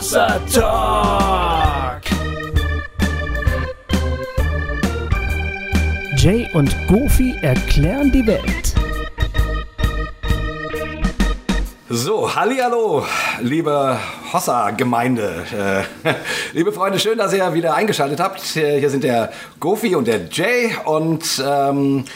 Hossa Talk. Jay und Goofy erklären die Welt. So, hallihallo, liebe Hossa-Gemeinde. Äh, liebe Freunde, schön, dass ihr wieder eingeschaltet habt. Äh, Hier sind der Gofi und der Jay und ähm,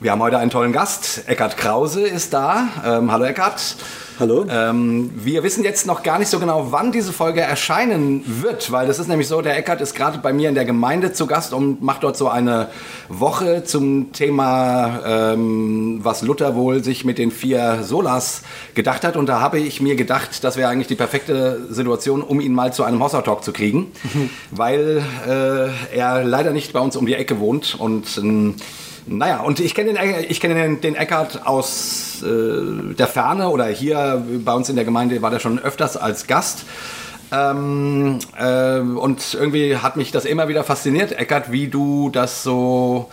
wir haben heute einen tollen Gast. Eckhard Krause ist da. Ähm, hallo Eckhard. Hallo. Ähm, wir wissen jetzt noch gar nicht so genau, wann diese Folge erscheinen wird, weil das ist nämlich so, der Eckert ist gerade bei mir in der Gemeinde zu Gast und macht dort so eine Woche zum Thema, ähm, was Luther wohl sich mit den vier Solas gedacht hat. Und da habe ich mir gedacht, das wäre eigentlich die perfekte Situation, um ihn mal zu einem Hossa Talk zu kriegen, weil äh, er leider nicht bei uns um die Ecke wohnt und ähm, naja, und ich kenne den, ich kenne den, den Eckart aus äh, der Ferne oder hier bei uns in der Gemeinde war der schon öfters als Gast. Ähm, äh, und irgendwie hat mich das immer wieder fasziniert, Eckart, wie du das so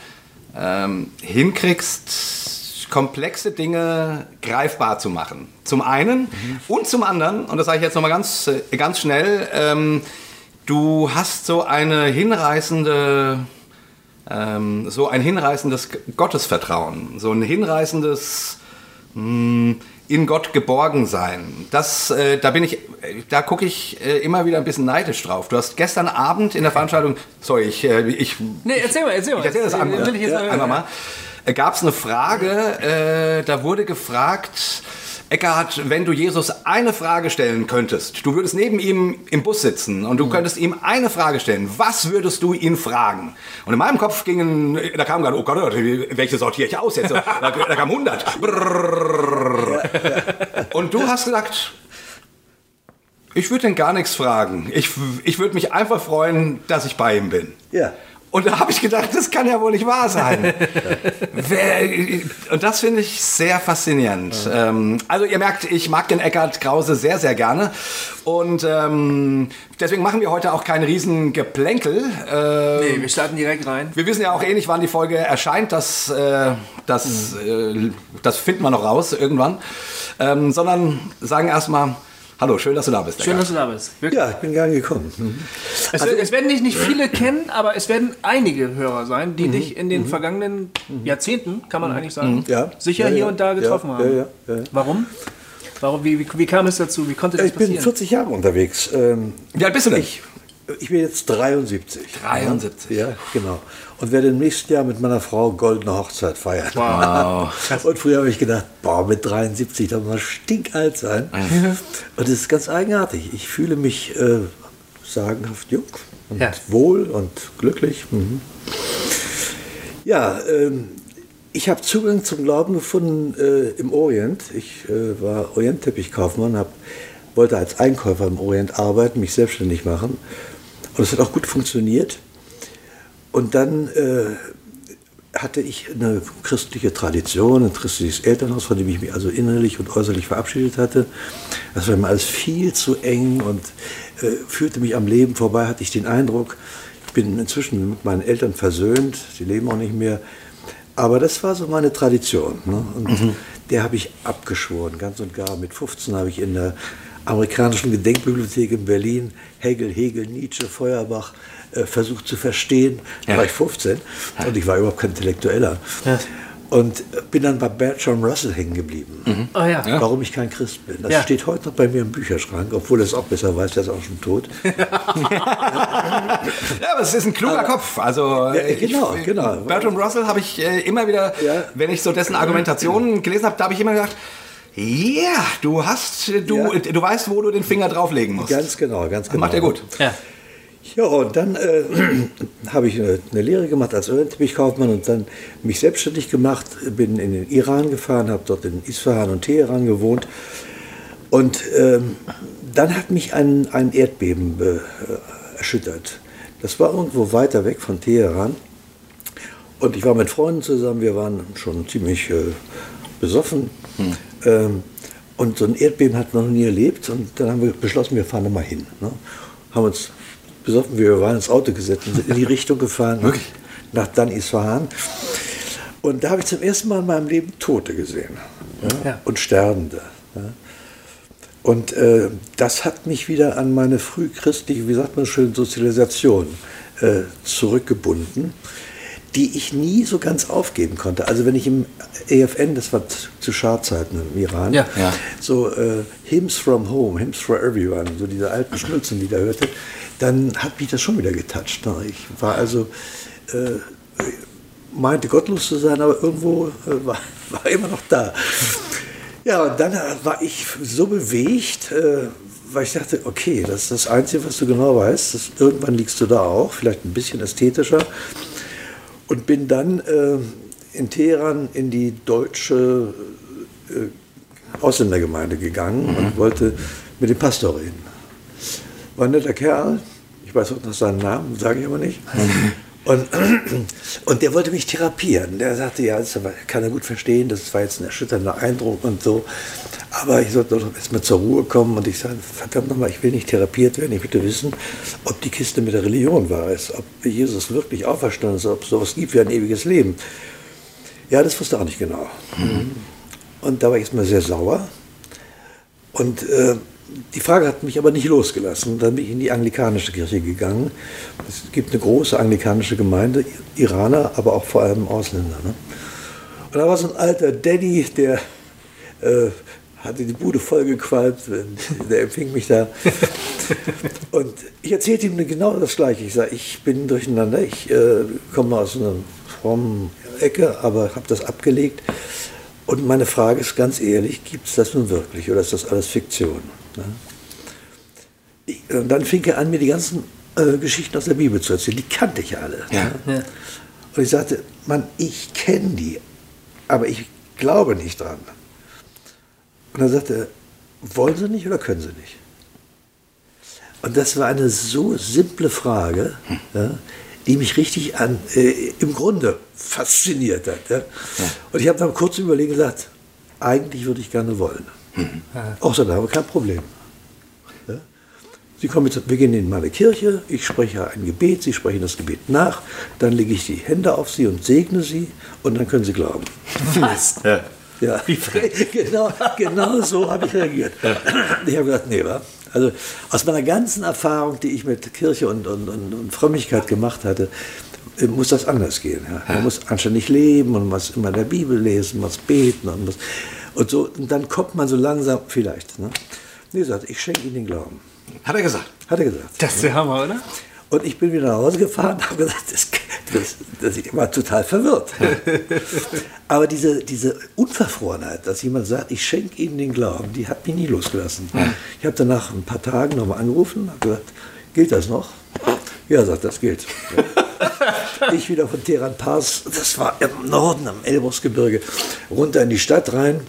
ähm, hinkriegst, komplexe Dinge greifbar zu machen. Zum einen und zum anderen, und das sage ich jetzt nochmal ganz, äh, ganz schnell, ähm, du hast so eine hinreißende ähm, so ein hinreißendes Gottesvertrauen, so ein hinreißendes mh, in Gott geborgen sein. Das, äh, da bin ich, da gucke ich äh, immer wieder ein bisschen neidisch drauf. Du hast gestern Abend in der Veranstaltung, sorry, ich, äh, ich, Nee, erzähl mal, erzähl mal. ich erzähle das einfach, ich jetzt mal mal. Gab es eine Frage, äh, da wurde gefragt, Eckhard, wenn du Jesus eine Frage stellen könntest, du würdest neben ihm im Bus sitzen und du könntest ihm eine Frage stellen, was würdest du ihn fragen? Und in meinem Kopf gingen, da kam gerade, oh Gott, oh welche sortiere ich aus jetzt? Da, da kam 100. Brrrr. Und du hast gesagt, ich würde ihn gar nichts fragen. Ich, ich würde mich einfach freuen, dass ich bei ihm bin. Ja. Und da habe ich gedacht, das kann ja wohl nicht wahr sein. Und das finde ich sehr faszinierend. Ähm, also ihr merkt, ich mag den Eckhard Krause sehr, sehr gerne. Und ähm, deswegen machen wir heute auch kein riesen Geplänkel. Äh, Nee, wir starten direkt rein. wir wissen ja auch eh nicht, wann die Folge erscheint. Das, äh, das, äh, das finden wir noch raus irgendwann. Ähm, sondern sagen erstmal, hallo, schön, dass du da bist. Schön, dass du da bist. Wirklich. Ja, ich bin gern gekommen. Mhm. Es, wird- es werden dich nicht viele kennen, aber es werden einige Hörer sein, die dich in den vergangenen Jahrzehnten, kann man eigentlich sagen, Ja. sicher Ja, hier ja. und da getroffen haben. Warum? Warum wie, wie, wie kam es dazu? Wie konnte das Ich bin passieren? 40 Jahre unterwegs. Ähm, Wie alt bist du denn? Ich, ich bin jetzt 73. 73. Ja, genau. Und werde im nächsten Jahr mit meiner Frau goldene Hochzeit feiern. Wow. Und früher habe ich gedacht, boah, mit 73, da muss man stinkalt sein. Und das ist ganz eigenartig. Ich fühle mich äh, sagenhaft jung und Ja. wohl und glücklich. Mhm. Ja, ähm, ich habe Zugang zum Glauben gefunden äh, im Orient. Ich äh, war Orientteppichkaufmann, hab, wollte als Einkäufer im Orient arbeiten, mich selbstständig machen. Und es hat auch gut funktioniert. Und dann äh, hatte ich eine christliche Tradition, ein christliches Elternhaus, von dem ich mich also innerlich und äußerlich verabschiedet hatte. Das war mir alles viel zu eng und äh, führte mich am Leben vorbei, hatte ich den Eindruck. Ich bin inzwischen mit meinen Eltern versöhnt, sie leben auch nicht mehr. Aber das war so meine Tradition. Ne? Und der habe ich abgeschworen, ganz und gar. Mit 15 habe ich in der amerikanischen Gedenkbibliothek in Berlin Hegel, Hegel, Nietzsche, Feuerbach äh, versucht zu verstehen. Da Ja. war ich 15 und ich war überhaupt kein Intellektueller. Und bin dann bei Bertrand Russell hängen geblieben. Ah ja. Warum ich kein Christ bin. Das Ja. steht heute noch bei mir im Bücherschrank, obwohl er es auch besser weiß, der ist auch schon tot. Ja, aber es ist ein kluger Kopf. Also äh, genau, ich, genau. Bertrand Russell habe ich äh, immer wieder, Ja. wenn ich so dessen Argumentationen gelesen habe, da habe ich immer gedacht, ja, du hast, äh, du, Ja. äh, du weißt, wo du den Finger drauflegen musst. Ganz genau, ganz genau. Macht er gut. Ja. Ja, und dann äh, habe ich eine, eine Lehre gemacht als Orientierungskaufmann und dann mich selbstständig gemacht, bin in den Iran gefahren, habe dort in Isfahan und Teheran gewohnt. Und ähm, dann hat mich ein, ein Erdbeben äh, erschüttert. Das war irgendwo weiter weg von Teheran. Und ich war mit Freunden zusammen, wir waren schon ziemlich äh, besoffen. Ähm, und so ein Erdbeben hat man noch nie erlebt. Und dann haben wir beschlossen, wir fahren da mal hin. Ne? Haben uns besoffen, wir waren ins Auto gesetzt und sind in die Richtung gefahren. Wirklich? Nach Dan Isfahan. Und da habe ich zum ersten Mal in meinem Leben Tote gesehen. Ja? Ja. Und Sterbende. Ja? Und äh, das hat mich wieder an meine frühchristliche, wie sagt man schön, Sozialisation äh, zurückgebunden, die ich nie so ganz aufgeben konnte. Also wenn ich im EFN, das war zu Scharzeiten im Iran, Ja. Ja. so äh, Hymns from Home, Hymns for Everyone, so diese alten Schnulzen, die da hörte, dann hat mich das schon wieder getoucht. Ne? Ich war also, äh, meinte gottlos zu sein, aber irgendwo äh, war, war immer noch da. Ja, und dann war ich so bewegt, äh, weil ich dachte, okay, das ist das Einzige, was du genau weißt. Das, irgendwann liegst du da auch, vielleicht ein bisschen ästhetischer. Und bin dann äh, in Teheran in die deutsche äh, Ausländergemeinde gegangen und wollte mit dem Pastor reden. War ein netter Kerl, ich weiß auch noch seinen Namen, sage ich aber nicht. Und, und der wollte mich therapieren. Der sagte, ja, das kann er gut verstehen, das war jetzt ein erschütternder Eindruck und so. Aber ich sollte doch erstmal zur Ruhe kommen und ich sage, verdammt nochmal, ich will nicht therapiert werden, ich möchte wissen, ob die Kiste mit der Religion wahr ist, ob Jesus wirklich auferstanden ist, ob es sowas gibt wie ein ewiges Leben. Ja, das wusste er auch nicht genau. Und da war ich erstmal sehr sauer. Und äh, die Frage hat mich aber nicht losgelassen. Dann bin ich in die anglikanische Kirche gegangen. Es gibt eine große anglikanische Gemeinde, Iraner, aber auch vor allem Ausländer. Ne? Und da war so ein alter Daddy, der äh, hatte die Bude vollgequalmt, der empfing mich da. Und ich erzählte ihm genau das Gleiche. Ich sage, ich bin durcheinander, ich äh, komme aus einer frommen Ecke, aber habe das abgelegt. Und meine Frage ist ganz ehrlich, gibt es das nun wirklich oder ist das alles Fiktion? Ne? Ich, und dann fing er an, mir die ganzen äh, Geschichten aus der Bibel zu erzählen. Die kannte ich alle. Ja. Ne? Und ich sagte, Mann, ich kenne die, aber ich glaube nicht dran. Und dann sagte er, wollen Sie nicht oder können Sie nicht? Und das war eine so simple Frage, ja, die mich richtig an, äh, im Grunde fasziniert hat. Ja. Und ich habe dann kurz überlegt und gesagt, eigentlich würde ich gerne wollen. Auch so, da haben wir kein Problem. Ja. Sie kommen jetzt, wir gehen in meine Kirche, ich spreche ein Gebet, Sie sprechen das Gebet nach, dann lege ich die Hände auf Sie und segne Sie und dann können Sie glauben. Was? Ja. Ja, genau, genau so habe ich reagiert. Ich habe gesagt, nee, wa? Also aus meiner ganzen Erfahrung, die ich mit Kirche und, und, und, und Frömmigkeit gemacht hatte, äh, muss das anders gehen. Ja? Man muss anständig leben und muss immer in der Bibel lesen, muss beten und muss, und so, und dann kommt man so langsam, vielleicht. Ne? Nee, sagt, ich schenke Ihnen den Glauben. Hat er gesagt. Hat er gesagt. Das ist der Hammer, oder? Und ich bin wieder nach Hause gefahren und habe gesagt, das, das, das, ich war total verwirrt. Aber diese, diese Unverfrorenheit, dass jemand sagt, ich schenke Ihnen den Glauben, die hat mich nie losgelassen. Ich habe danach ein paar Tagen nochmal angerufen und habe gesagt, gilt das noch? Ja, sagt, das gilt. Ich wieder von Teheran Pars, das war im Norden, am Elbrusgebirge, runter in die Stadt rein.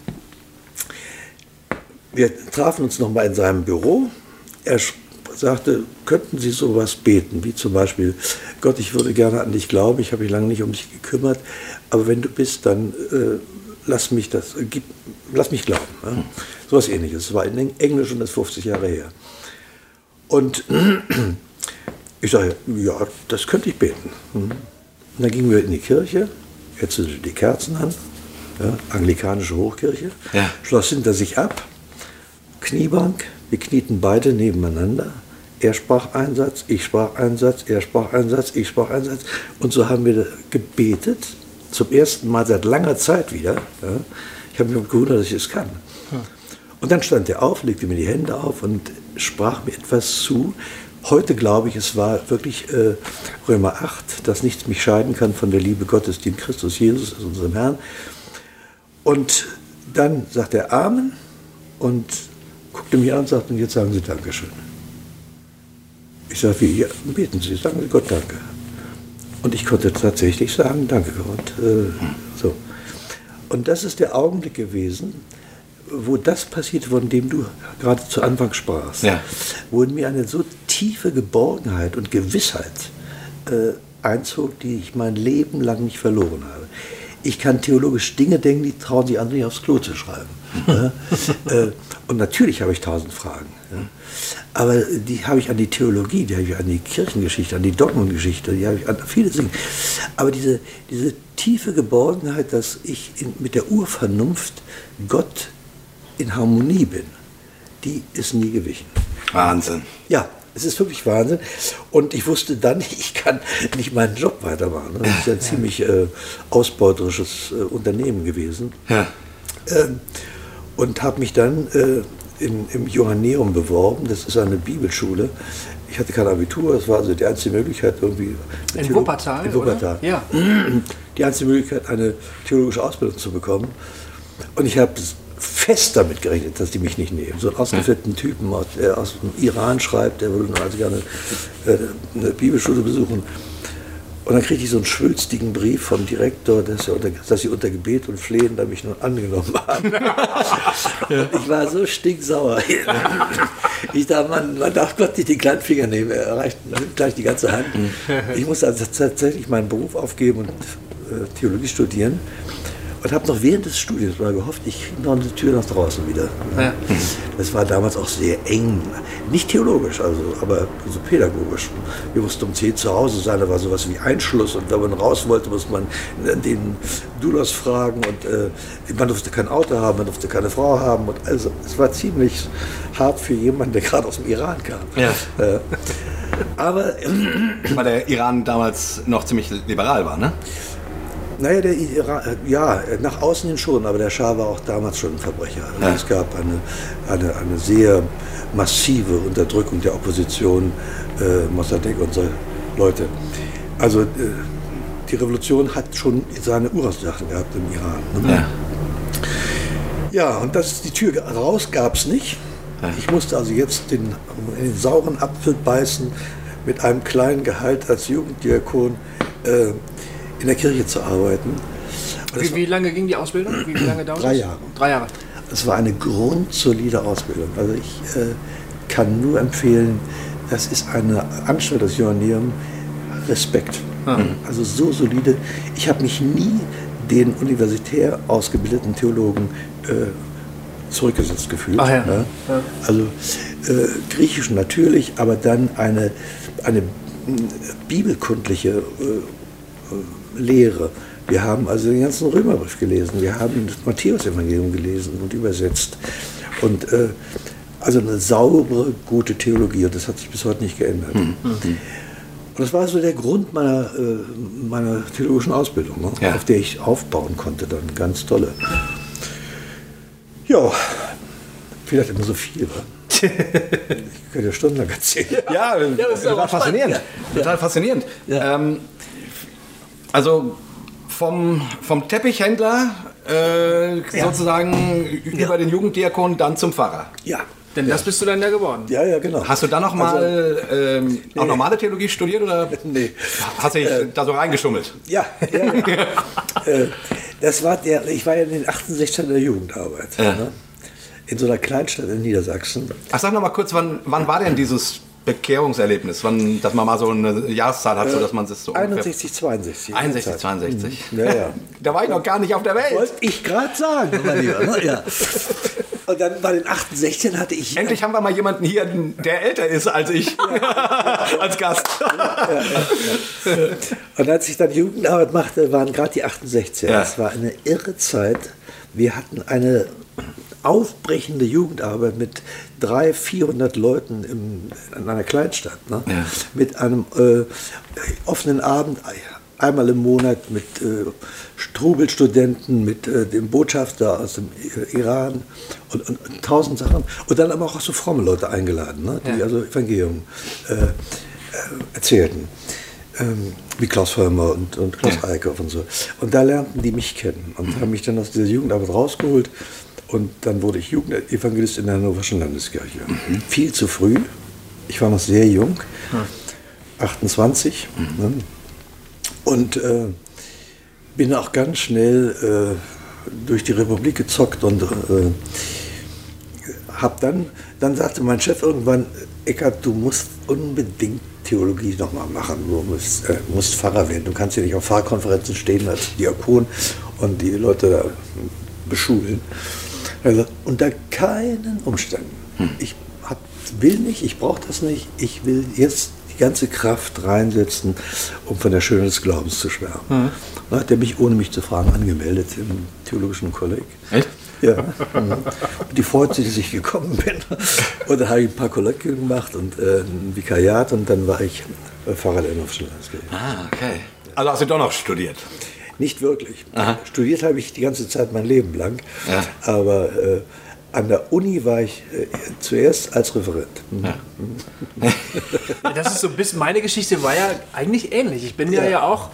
Wir trafen uns nochmal in seinem Büro. Er sagte, könnten Sie sowas beten, wie zum Beispiel, Gott, ich würde gerne an dich glauben, ich habe mich lange nicht um dich gekümmert, aber wenn du bist, dann äh, lass mich das, äh, gib, lass mich glauben. Ja? So was ähnliches. Das war in Englisch und das ist 50 Jahre her. Und ich sage, ja, das könnte ich beten. Und dann gingen wir in die Kirche, er zündete die Kerzen an, ja, anglikanische Hochkirche, Ja. schloss hinter sich ab, Kniebank, wir knieten beide nebeneinander. Er sprach einen Satz, ich sprach einen Satz, er sprach einen Satz, ich sprach einen Satz. Und so haben wir gebetet, zum ersten Mal seit langer Zeit wieder. Ja. Ich habe mich gewundert, dass ich es kann. Und dann stand er auf, legte mir die Hände auf und sprach mir etwas zu. Heute glaube ich, es war wirklich äh, Römer 8, dass nichts mich scheiden kann von der Liebe Gottes, die in Christus Jesus ist, unserem Herrn. Und dann sagt er Amen und guckte mich an und sagte, und jetzt sagen Sie Dankeschön. Ich sage, wie? Ja, beten Sie, sagen Sie Gott Danke. Und ich konnte tatsächlich sagen, danke Gott. Äh, so. Und das ist der Augenblick gewesen, wo das passiert, von dem du gerade zu Anfang sprachst. Ja. Wo in mir eine so tiefe Geborgenheit und Gewissheit äh, einzog, die ich mein Leben lang nicht verloren habe. Ich kann theologisch Dinge denken, die trauen sich andere nicht aufs Klo zu schreiben. ja? äh, und natürlich habe ich tausend Fragen. Ja? Aber die habe ich an die Theologie, die habe ich an die Kirchengeschichte, an die Dogmengeschichte, die habe ich an viele Dinge. Aber diese, diese tiefe Geborgenheit, dass ich in, mit der Urvernunft Gott in Harmonie bin, die ist nie gewichen. Wahnsinn. Ja, es ist wirklich Wahnsinn. Und ich wusste dann, ich kann nicht meinen Job weitermachen. Das ist ja ein ziemlich äh, ausbeuterisches äh, Unternehmen gewesen. Ja. Ähm, und habe mich dann äh, in, im Johanneum beworben. Das ist eine Bibelschule. Ich hatte kein Abitur, das war also die einzige Möglichkeit irgendwie. In Theolo- Wuppertal? In Wuppertal. Oder? Ja. Die einzige Möglichkeit, eine theologische Ausbildung zu bekommen. Und ich habe fest damit gerechnet, dass die mich nicht nehmen. So einen ausgeflippten Typen, aus- der aus dem Iran schreibt, der würde also gerne äh, eine Bibelschule besuchen. Und dann kriegte ich so einen schwülstigen Brief vom Direktor, dass, er unter, dass sie unter Gebet und Flehen da mich nun angenommen haben. Ich war so stinksauer. Ich dachte, man, man darf Gott nicht den kleinen Finger nehmen, er erreicht nimmt gleich die ganze Hand. Ich musste also tatsächlich meinen Beruf aufgeben und äh, Theologie studieren. Und habe noch während des Studiums mal gehofft, ich kriege noch eine Tür nach draußen wieder. Ja. Das war damals auch sehr eng. Nicht theologisch, also, aber so pädagogisch. Wir mussten um 10 zu Hause sein, da war sowas wie Einschluss. Und wenn man raus wollte, musste man den Dulos fragen. Und äh, man durfte kein Auto haben, man durfte keine Frau haben. Und also, es war ziemlich hart für jemanden, der gerade aus dem Iran kam. Ja. Äh, aber Weil der Iran damals noch ziemlich liberal war, ne? Naja, der Iran, äh, ja, nach außen hin schon, aber der Schah war auch damals schon ein Verbrecher. Also Ja. Es gab eine, eine, eine sehr massive Unterdrückung der Opposition, äh, Mossadegh und so Leute. Also äh, die Revolution hat schon seine Ursachen gehabt im Iran. Ne? Ja. Ja, und das, die Tür raus gab es nicht. Ich musste also jetzt den, den sauren Apfel beißen, mit einem kleinen Gehalt als Jugenddiakon äh, in der Kirche zu arbeiten. Wie, wie lange ging die Ausbildung? Wie, wie lange dauert Drei das? Jahre. Drei Jahre. Es war eine grundsolide Ausbildung. Also ich äh, kann nur empfehlen, das ist eine Anstalt des Johanneum, Respekt. Also so solide. Ich habe mich nie den universitär ausgebildeten Theologen äh, zurückgesetzt gefühlt. Ach ja. Ja. Also äh, Griechisch natürlich, aber dann eine, eine bibelkundliche äh, Lehre. Wir haben also den ganzen Römerbrief gelesen, wir haben das Matthäus-Evangelium gelesen und übersetzt. Und äh, also eine saubere, gute Theologie und das hat sich bis heute nicht geändert. Mhm. Und das war so der Grund meiner, äh, meiner theologischen Ausbildung, ne? Ja. auf der ich aufbauen konnte, dann ganz tolle. Ja, vielleicht immer so viel. wa? Ich könnte ja stundenlang erzählen. Ja, das ist total faszinierend. Total faszinierend. Ähm, also vom, vom Teppichhändler äh, sozusagen über den Jugenddiakon dann zum Pfarrer. Ja, Denn das bist du dann ja geworden. ja, ja, genau. Hast du dann noch mal ähm, auch normale Theologie studiert oder Nee. hast du dich da so reingeschummelt? Ja, ja, ja. äh, das war der, ich war ja in den 68 in der Jugendarbeit. Ja. Ne? In so einer Kleinstadt in Niedersachsen. Ach, sag noch mal kurz, wann, wann war denn dieses Bekehrungserlebnis? Wann, dass man mal so eine Jahreszahl hat, so dass man es so ungefähr- 61, 62. 61, 62. Ja, ja. Da war ich noch gar nicht auf der Welt. Wollte ich gerade sagen, mein Lieber. Ne? Ja. Und dann bei den 68 hatte ich. Endlich haben wir mal jemanden hier, der älter ist als ich, als Gast. Und als ich dann Jugendarbeit machte, waren gerade die 68er. Ja. Das war eine irre Zeit. Wir hatten eine aufbrechende Jugendarbeit mit 300, 400 Leuten im, in einer Kleinstadt. Ne? Ja. Mit einem äh, offenen Abend, einmal im Monat mit äh, Strubelstudenten, mit äh, dem Botschafter aus dem Iran und, und, und tausend Sachen. Und dann aber auch so fromme Leute eingeladen, ne? die Ja. also Evangelium äh, äh, erzählten ähm, wie Klaus Vollmer und, und Klaus Ja. Eickhoff und so. Und da lernten die mich kennen und haben mich dann aus dieser Jugendarbeit rausgeholt. Und dann wurde ich Jugendevangelist in der Hannoverschen Landeskirche. Viel zu früh. Ich war noch sehr jung, 28. Ne? Und äh, bin auch ganz schnell äh, durch die Republik gezockt und äh, hab dann, dann sagte mein Chef irgendwann, Eckart, du musst unbedingt Theologie nochmal machen. Du musst, äh, musst Pfarrer werden. Du kannst ja nicht auf Pfarrkonferenzen stehen als Diakon und die Leute da beschulen. Also, unter keinen Umständen. Ich hab, will nicht, ich brauche das nicht. Ich will jetzt die ganze Kraft reinsetzen, um von der Schöne des Glaubens zu schwärmen. Mhm. Dann hat er mich, ohne mich zu fragen, angemeldet im Theologischen Kolleg. Echt? Ja. Und die freut sich, dass ich gekommen bin. Und dann habe ich ein paar Kolloquien gemacht und äh, ein Vikariat und dann war ich Pfarrer der Landeskirche. Ah, okay. Also hast du doch noch studiert? Nicht wirklich. Aha. Studiert habe ich die ganze Zeit mein Leben lang. Ja. Aber äh, an der Uni war ich äh, zuerst als Referent. Mhm. Ja. das ist so ein bisschen, meine Geschichte war ja eigentlich ähnlich. Ich bin ja, ja auch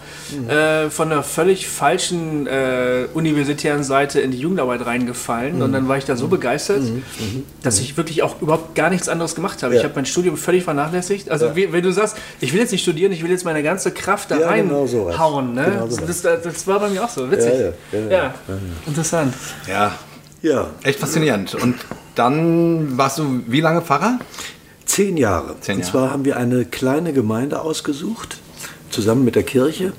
äh, von einer völlig falschen äh, universitären Seite in die Jugendarbeit reingefallen mhm. und dann war ich da so begeistert, mhm. mhm. dass ich wirklich auch überhaupt gar nichts anderes gemacht habe. Ja. Ich habe mein Studium völlig vernachlässigt. Also wie, wenn du sagst, ich will jetzt nicht studieren, ich will jetzt meine ganze Kraft da reinhauen. Genau ne? genau das, das, war bei mir auch so, witzig. Ja, interessant. Ja, ja. Echt faszinierend. Und dann warst du wie lange Pfarrer? Zehn Jahre. Zehn Jahre. Und zwar haben wir eine kleine Gemeinde ausgesucht, zusammen mit der Kirche,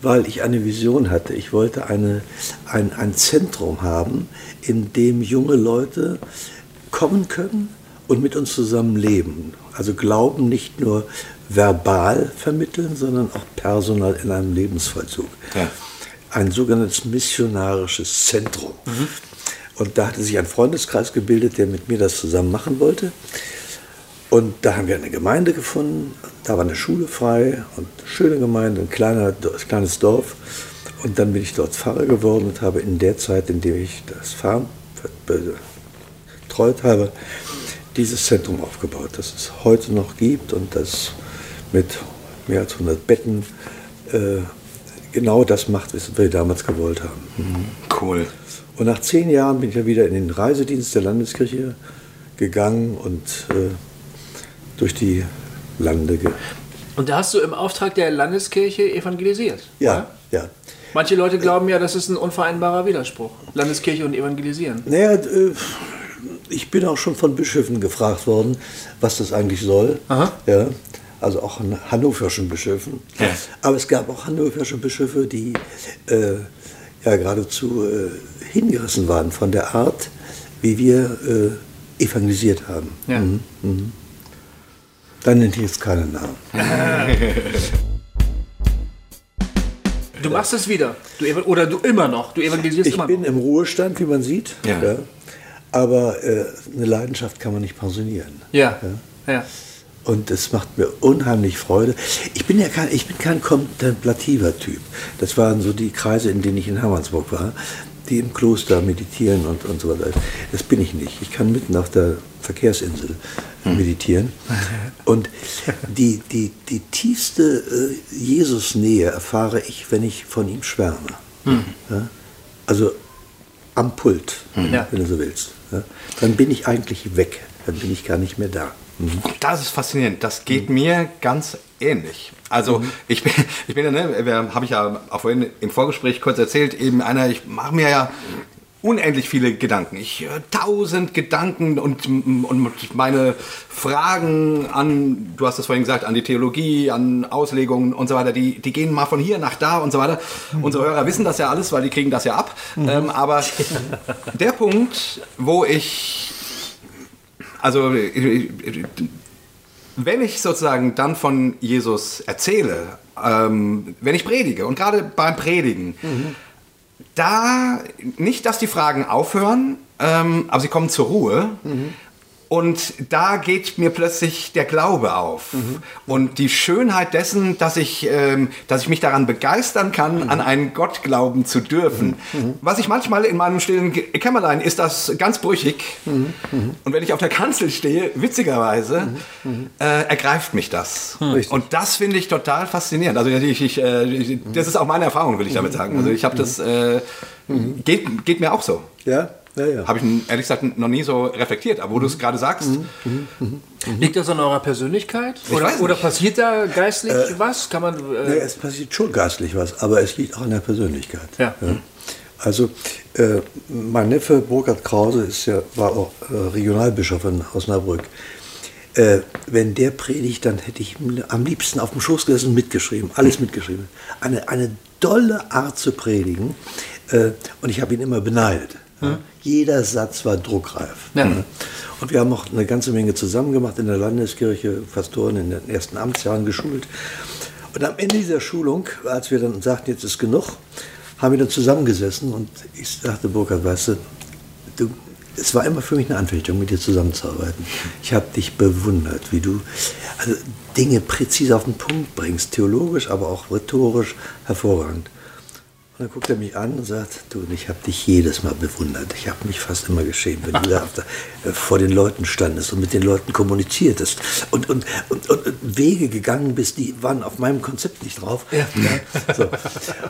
weil ich eine Vision hatte. Ich wollte eine, ein, ein Zentrum haben, in dem junge Leute kommen können und mit uns zusammen leben. Also Glauben nicht nur verbal vermitteln, sondern auch personal in einem Lebensvollzug. Ja. Ein sogenanntes missionarisches Zentrum. Mhm. Und da hatte sich ein Freundeskreis gebildet, der mit mir das zusammen machen wollte. Und da haben wir eine Gemeinde gefunden, da war eine Schule frei und eine schöne Gemeinde, ein kleiner, kleines Dorf. Und dann bin ich dort Pfarrer geworden und habe in der Zeit, in der ich das Farm betreut habe, dieses Zentrum aufgebaut, das es heute noch gibt und das mit mehr als 100 Betten äh, genau das macht, was wir damals gewollt haben. Mhm. Cool. Und nach zehn Jahren bin ich ja wieder in den Reisedienst der Landeskirche gegangen und äh, durch die Lande. Ge und da hast du im Auftrag der Landeskirche evangelisiert? Ja, ja. ja. Manche Leute glauben ja, das ist ein unvereinbarer Widerspruch. Landeskirche und Evangelisieren. Naja, äh, ich bin auch schon von Bischöfen gefragt worden, was das eigentlich soll. Aha. Ja, also auch an hannoverschen Bischöfen. Ja. Aber es gab auch hannoversche Bischöfe, die äh, ja geradezu äh, hingerissen waren von der Art, wie wir äh, evangelisiert haben. Ja. Mhm. Mhm. Dann nenne ich jetzt keinen Namen. Du machst es wieder. Du, oder du immer noch. Du evangelisierst ich immer noch. Ich bin im Ruhestand, wie man sieht. Ja. ja. Aber äh, eine Leidenschaft kann man nicht pensionieren. Ja. ja. ja. Und es macht mir unheimlich Freude. Ich bin ja kein, ich bin kein kontemplativer Typ. Das waren so die Kreise, in denen ich in Hermannsburg war, die im Kloster meditieren und, und so weiter. Das bin ich nicht. Ich kann mitten auf der Verkehrsinsel hm. meditieren. Und die, die, die tiefste äh, Jesus-Nähe erfahre ich, wenn ich von ihm schwärme. Hm. Ja? Also am Pult, hm. wenn du so willst. Ja? Dann bin ich eigentlich weg. Dann bin ich gar nicht mehr da. Das ist faszinierend. Das geht mhm. mir ganz ähnlich. Also mhm. ich bin, ich bin ja, ne, habe ich ja auch vorhin im Vorgespräch kurz erzählt, eben einer, ich mache mir ja unendlich viele Gedanken. Ich höre tausend Gedanken und, und meine Fragen an, du hast es vorhin gesagt, an die Theologie, an Auslegungen und so weiter, die, die gehen mal von hier nach da und so weiter. Mhm. Unsere Hörer wissen das ja alles, weil die kriegen das ja ab. Mhm. Ähm, aber der Punkt, wo ich also wenn ich sozusagen dann von Jesus erzähle, ähm, wenn ich predige und gerade beim Predigen, mhm. da nicht, dass die Fragen aufhören, ähm, aber sie kommen zur Ruhe. Mhm. Und da geht mir plötzlich der Glaube auf. Mhm. Und die Schönheit dessen, dass ich, ähm, dass ich mich daran begeistern kann, mhm. an einen Gott glauben zu dürfen. Mhm. mhm. Was ich manchmal in meinem stillen Kämmerlein ist das ganz brüchig. Mhm. Mhm. Und wenn ich auf der Kanzel stehe, witzigerweise, äh, ergreift mich das. Und das finde ich total faszinierend. Also ich, ich, äh, das ist auch meine Erfahrung, will ich damit sagen. Also ich habe das, äh, geht, geht mir auch so. Ja, ja, ja. Habe ich ehrlich gesagt noch nie so reflektiert, aber wo du es gerade sagst. Mhm, mhm, mhm, Liegt das an eurer Persönlichkeit? Oder, oder, passiert da geistlich äh, was? Kann man, äh nee, es passiert schon geistlich was, aber es liegt auch an der Persönlichkeit. Ja. ja. Also äh, mein Neffe Burkhard Krause ist ja, war auch äh, Regionalbischof in Osnabrück. Äh, wenn der predigt, dann hätte ich am liebsten auf dem Schoß gesessen und mitgeschrieben, alles mitgeschrieben. Eine, eine dolle Art zu predigen Äh, und ich habe ihn immer beneidet. Ja. Jeder Satz war druckreif. Ja. Ja. Und wir haben auch eine ganze Menge zusammen gemacht in der Landeskirche, Pastoren in den ersten Amtsjahren geschult. Und am Ende dieser Schulung, als wir dann sagten, jetzt ist genug, haben wir dann zusammengesessen und ich sagte, Burkhard, weißt du, du es war immer für mich eine Anfechtung, mit dir zusammenzuarbeiten. Ich habe dich bewundert, wie du also Dinge präzise auf den Punkt bringst, theologisch, aber auch rhetorisch hervorragend. Dann guckt er mich an und sagt, du, ich habe dich jedes Mal bewundert. Ich habe mich fast immer geschämt, wenn du da äh, vor den Leuten standest und mit den Leuten kommuniziertest und, und, und, und Wege gegangen bist, die waren auf meinem Konzept nicht drauf. Ja. Ja, so. Und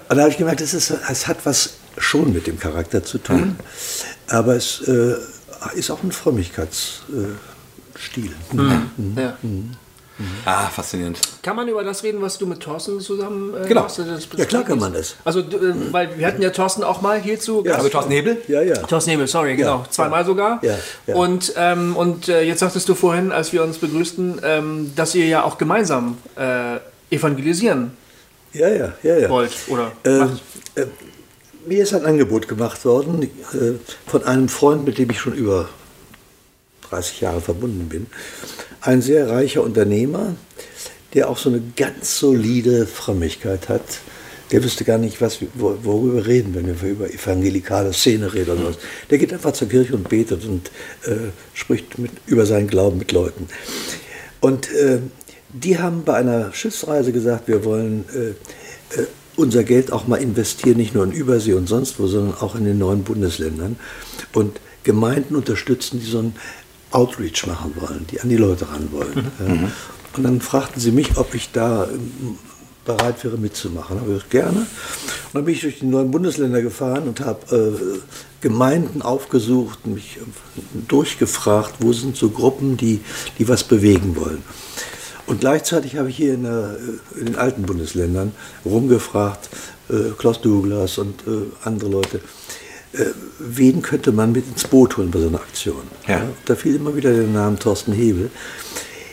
da habe ich gemerkt, es, ist, es hat was schon mit dem Charakter zu tun, mhm. aber es äh, ist auch ein Frömmigkeitsstil. Mhm. Mhm. Ja. Mhm. Ah, faszinierend. Kann man über das reden, was du mit Thorsten zusammen äh, genau. ja, klar kann man das. Also, äh, weil wir hatten ja Thorsten auch mal hierzu. Ja, also Thorsten Hebel? Ja, ja. Thorsten Hebel, sorry, genau. Ja, Zweimal sogar. Ja, ja. Und, ähm, und äh, jetzt sagtest du vorhin, als wir uns begrüßten, ähm, dass ihr ja auch gemeinsam äh, evangelisieren ja, ja, ja, ja. wollt. Oder ähm, äh, mir ist ein Angebot gemacht worden äh, von einem Freund, mit dem ich schon über 30 Jahre verbunden bin. Ein sehr reicher Unternehmer, der auch so eine ganz solide Frömmigkeit hat. Der wüsste gar nicht, was, worüber reden, wenn wir über evangelikale Szene reden oder was. Der geht einfach zur Kirche und betet und äh, spricht mit, über seinen Glauben mit Leuten. Und äh, die haben bei einer Schiffsreise gesagt, wir wollen äh, äh unser Geld auch mal investieren, nicht nur in Übersee und sonst wo, sondern auch in den neuen Bundesländern. Und Gemeinden unterstützen, die so einen Outreach machen wollen, die an die Leute ran wollen. Mhm. Und dann fragten sie mich, ob ich da ähm, bereit wäre mitzumachen. Habe ich gerne. Und dann bin ich durch die neuen Bundesländer gefahren und habe äh, Gemeinden aufgesucht, mich durchgefragt, wo sind so Gruppen, die, die was bewegen wollen. Und gleichzeitig habe ich hier in, der, äh, in den alten Bundesländern rumgefragt, äh, Klaus Douglas und äh, andere Leute, wen könnte man mit ins Boot holen bei so einer Aktion. Ja. Ja, da fiel immer wieder der Name Thorsten Hebel.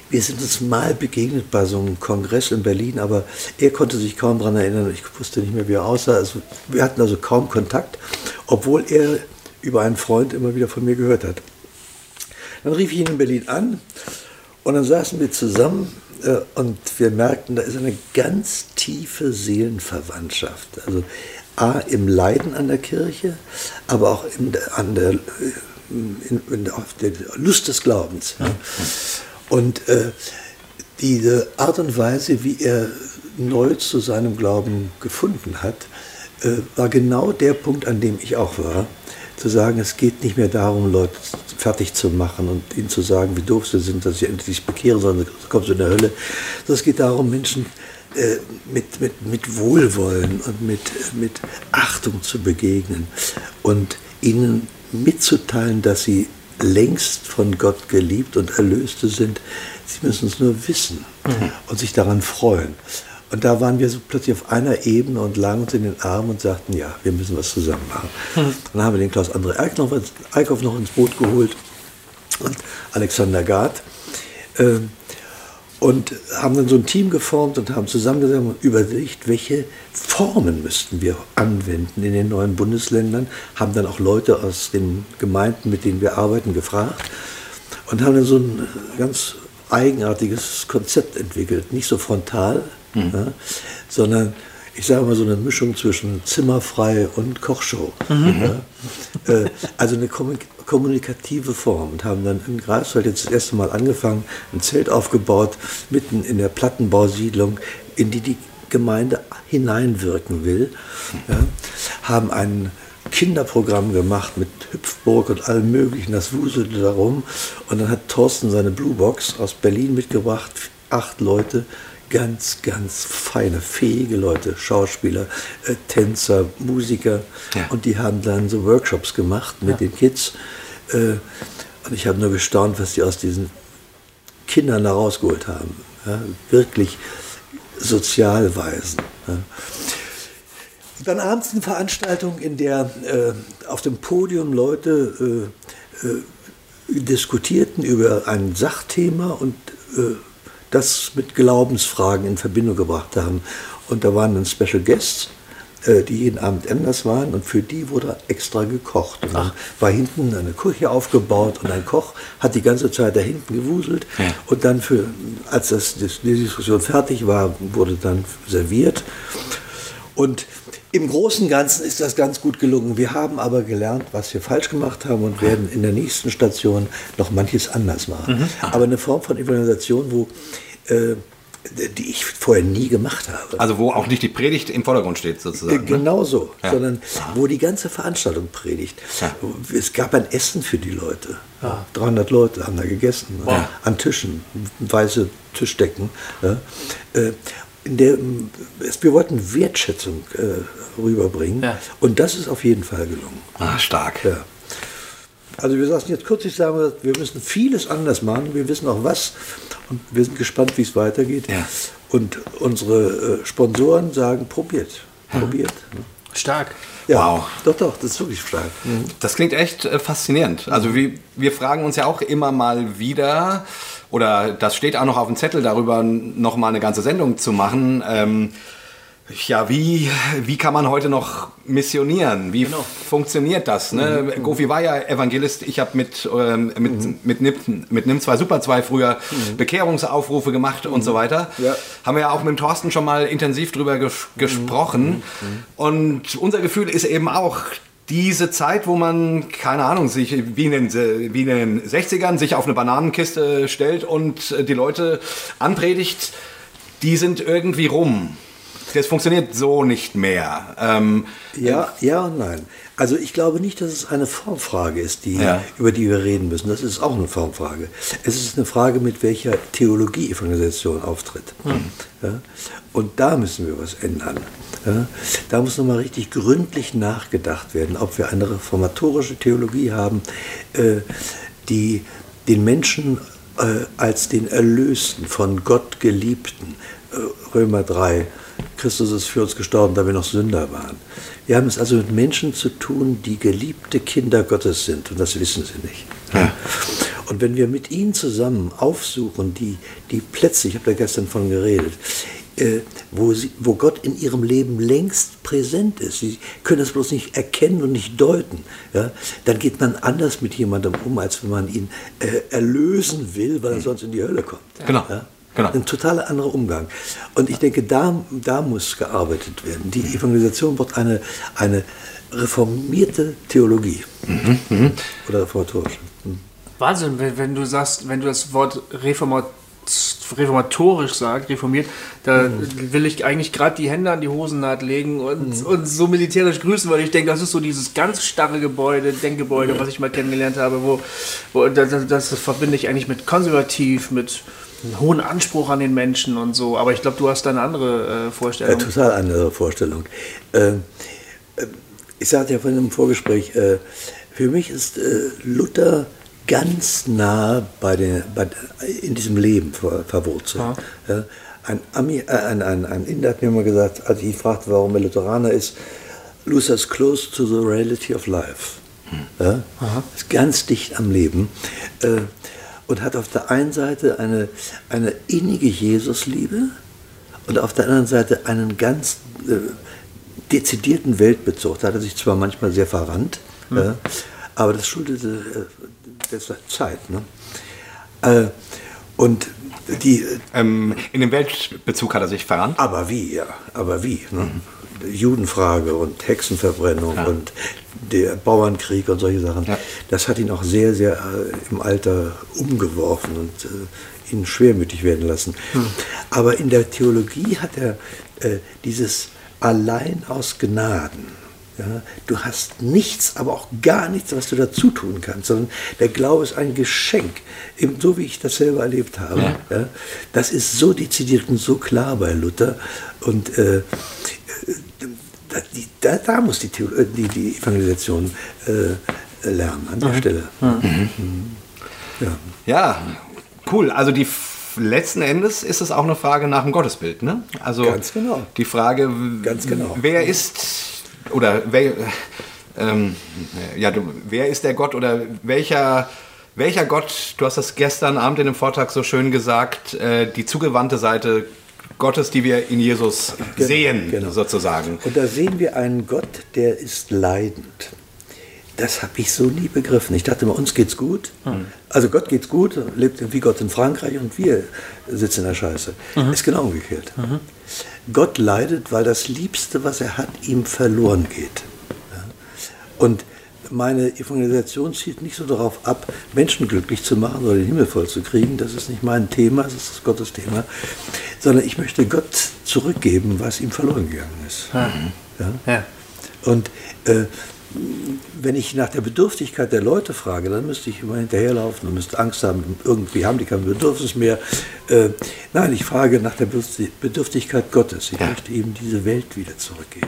Wir sind uns mal begegnet bei so einem Kongress in Berlin, aber er konnte sich kaum daran erinnern. Ich wusste nicht mehr, wie er aussah. Also, wir hatten also kaum Kontakt, obwohl er über einen Freund immer wieder von mir gehört hat. Dann rief ich ihn in Berlin an und dann saßen wir zusammen äh, und wir merkten, da ist eine ganz tiefe Seelenverwandtschaft. Also A, im Leiden an der Kirche, aber auch in, an der, in, in, auf der Lust des Glaubens. Ja. Und äh, diese Art und Weise, wie er neu zu seinem Glauben gefunden hat, äh, war genau der Punkt, an dem ich auch war zu sagen, es geht nicht mehr darum, Leute fertig zu machen und ihnen zu sagen, wie doof sie sind, dass sie endlich sich bekehren, sondern kommen sie in der Hölle. Sondern es geht darum, Menschen äh, mit, mit, mit Wohlwollen und mit, mit Achtung zu begegnen und ihnen mitzuteilen, dass sie längst von Gott geliebt und Erlöste sind. Sie müssen es nur wissen mhm. und sich daran freuen. Und da waren wir so plötzlich auf einer Ebene und lagen uns in den Armen und sagten, ja, wir müssen was zusammen machen. Mhm. Dann haben wir den Klaus André Eickhoff noch ins Boot geholt und Alexander Gard. Äh, und haben dann so ein Team geformt und haben zusammengesetzt und überlegt, welche Formen müssten wir anwenden in den neuen Bundesländern, haben dann auch Leute aus den Gemeinden, mit denen wir arbeiten, gefragt und haben dann so ein ganz eigenartiges Konzept entwickelt, nicht so frontal, mhm. ja, sondern ich sage mal so eine Mischung zwischen Zimmerfrei und Kochshow. Mhm. Ja. Äh, also eine kommunikative Form und haben dann in Greifswald jetzt das erste Mal angefangen, ein Zelt aufgebaut, mitten in der Plattenbausiedlung, in die die Gemeinde hineinwirken will. Ja. Haben ein Kinderprogramm gemacht mit Hüpfburg und allem Möglichen, das wuselte darum. Und dann hat Thorsten seine Bluebox aus Berlin mitgebracht, acht Leute, ganz, ganz feine, fähige Leute, Schauspieler, äh, Tänzer, Musiker. Ja. Und die haben dann so Workshops gemacht mit ja. den Kids. Äh, und ich habe nur gestaunt, was die aus diesen Kindern da rausgeholt haben. Ja, wirklich Sozialweisen. Ja. Dann abends eine Veranstaltung, in der äh, auf dem Podium Leute äh, äh, diskutierten über ein Sachthema und äh, das mit Glaubensfragen in Verbindung gebracht haben. Und da waren dann Special Guests die jeden Abend anders waren und für die wurde extra gekocht. Und dann war hinten eine Küche aufgebaut und ein Koch hat die ganze Zeit da hinten gewuselt und dann für, als das, die Diskussion fertig war, wurde dann serviert. Und im Großen und Ganzen ist das ganz gut gelungen. Wir haben aber gelernt, was wir falsch gemacht haben und werden in der nächsten Station noch manches anders machen. Aber eine Form von Evangelisation, wo äh, die ich vorher nie gemacht habe. Also wo auch nicht die Predigt im Vordergrund steht sozusagen. ne? Genau so, Ja. sondern wo die ganze Veranstaltung predigt. Ja. Es gab ein Essen für die Leute. 300 Leute haben da gegessen, ne? an Tischen, weiße Tischdecken. Ja? Äh, der, wir wollten Wertschätzung äh, rüberbringen Ja. und das ist auf jeden Fall gelungen. Ah, stark. Ja. Also wir saßen jetzt kürzlich sagen wir, wir müssen vieles anders machen, wir wissen auch was und wir sind gespannt, wie es weitergeht. Ja. Und unsere äh, Sponsoren sagen, probiert, probiert. ne? Stark. Ja, Wow. Doch, doch, das ist wirklich stark. Das klingt echt äh, faszinierend. Also wir, wir fragen uns ja auch immer mal wieder, oder das steht auch noch auf dem Zettel, darüber noch mal eine ganze Sendung zu machen. Ähm, ja, wie, wie kann man heute noch missionieren? Wie funktioniert das? Ne? Gofi war ja Evangelist. Ich habe mit, ähm, mit, mit, NIM, mit NIM 2 Super 2 früher Bekehrungsaufrufe gemacht und so weiter. Ja. Haben wir ja auch mit dem Thorsten schon mal intensiv drüber ges gesprochen. Und unser Gefühl ist eben auch, diese Zeit, wo man, keine Ahnung, sich wie in, den, wie in den 60ern sich auf eine Bananenkiste stellt und die Leute anpredigt, die sind irgendwie rum. Das funktioniert so nicht mehr. Ähm, Ja, ja und nein. Also ich glaube nicht, dass es eine Formfrage ist, die, Ja. über die wir reden müssen. Das ist auch eine Formfrage. Es ist eine Frage, mit welcher Theologie Evangelisation auftritt. Ja? Und da müssen wir was ändern. Ja? Da muss nochmal richtig gründlich nachgedacht werden, ob wir eine reformatorische Theologie haben, äh, die den Menschen äh, als den Erlösten, von Gott geliebten, äh, Römer 3, Christus ist für uns gestorben, da wir noch Sünder waren. Wir haben es also mit Menschen zu tun, die geliebte Kinder Gottes sind und das wissen sie nicht. Und wenn wir mit ihnen zusammen aufsuchen, die, die Plätze, ich habe da gestern von geredet, äh, wo, sie, wo Gott in ihrem Leben längst präsent ist, sie können das bloß nicht erkennen und nicht deuten, ja, dann geht man anders mit jemandem um, als wenn man ihn äh, erlösen will, weil er sonst in die Hölle kommt. Genau, Ja? Genau. Ein totaler anderer Umgang. Und ich denke, da, da muss gearbeitet werden. Die Evangelisation braucht eine, eine reformierte Theologie. Oder reformatorische. Hm. Wahnsinn, wenn, wenn du sagst, wenn du das Wort reformat, reformatorisch sagst, reformiert, da Mhm. will ich eigentlich gerade die Hände an die Hosennaht legen und, und so militärisch grüßen, weil ich denke, das ist so dieses ganz starre Gebäude, Denkgebäude, was ich mal kennengelernt habe, wo, wo das, das verbinde ich eigentlich mit konservativ, mit einem hohen Anspruch an den Menschen und so. Aber ich glaube, du hast eine andere äh, Ja, Vorstellung. total andere Vorstellung. Ähm, äh, ich sagte ja vorhin im Vorgespräch, äh, für mich ist äh, Luther ganz nah bei den, bei, in diesem Leben ver, verwurzelt. Ja, ein, Ami, äh, ein, ein, ein Inder hat mir mal gesagt, als ich ihn fragte, warum er Lutheraner ist, Luther is close to the reality of life. Ja, ist ganz dicht am Leben. Äh, und hat auf der einen Seite eine, eine innige Jesusliebe und auf der anderen Seite einen ganz äh, dezidierten Weltbezug. Da hat er sich zwar manchmal sehr verrannt, ja, aber das schuldete äh, der Zeit. Ne? Äh, und die, ähm, in dem Weltbezug hat er sich verrannt. aber wie, ja, aber wie. Ne? Judenfrage und Hexenverbrennung Ja. und der Bauernkrieg und solche Sachen. Ja. Das hat ihn auch sehr, sehr äh, im Alter umgeworfen und äh, ihn schwermütig werden lassen. Aber in der Theologie hat er äh, dieses allein aus Gnaden. Ja, du hast nichts, aber auch gar nichts, was du dazu tun kannst, sondern der Glaube ist ein Geschenk, eben so wie ich das selber erlebt habe. Ja. das ist so dezidiert und so klar bei Luther und äh, da, die, da, da muss die, Theolo- äh, die, die Evangelisation äh, lernen, an der Stelle. Mhm. Ja. Ja, cool. Also die letzten Endes ist es auch eine Frage nach dem Gottesbild, ne? Also Ganz genau. Die Frage, Ganz genau. wer ist oder wer, ähm, ja, du, wer ist der Gott oder welcher welcher Gott? Du hast das gestern Abend in dem Vortrag so schön gesagt. Äh, die zugewandte Seite Gottes, die wir in Jesus Genau, sehen, genau. sozusagen. Und da sehen wir einen Gott, der ist leidend. Das habe ich so nie begriffen. Ich dachte immer, uns geht's gut. Also Gott geht's gut, lebt wie Gott in Frankreich und wir sitzen in der Scheiße. Ist genau umgekehrt. Gott leidet, weil das Liebste, was er hat, ihm verloren geht. Und meine Evangelisation zielt nicht so darauf ab, Menschen glücklich zu machen oder den Himmel voll zu kriegen. Das ist nicht mein Thema, das ist Gottes Thema. Sondern ich möchte Gott zurückgeben, was ihm verloren gegangen ist. Ja? Ja. Und äh, wenn ich nach der Bedürftigkeit der Leute frage, dann müsste ich immer hinterherlaufen und müsste Angst haben, irgendwie haben die kein Bedürfnis mehr. Äh, nein, ich frage nach der Bedürftigkeit Gottes. Ich Ja. möchte ihm diese Welt wieder zurückgeben.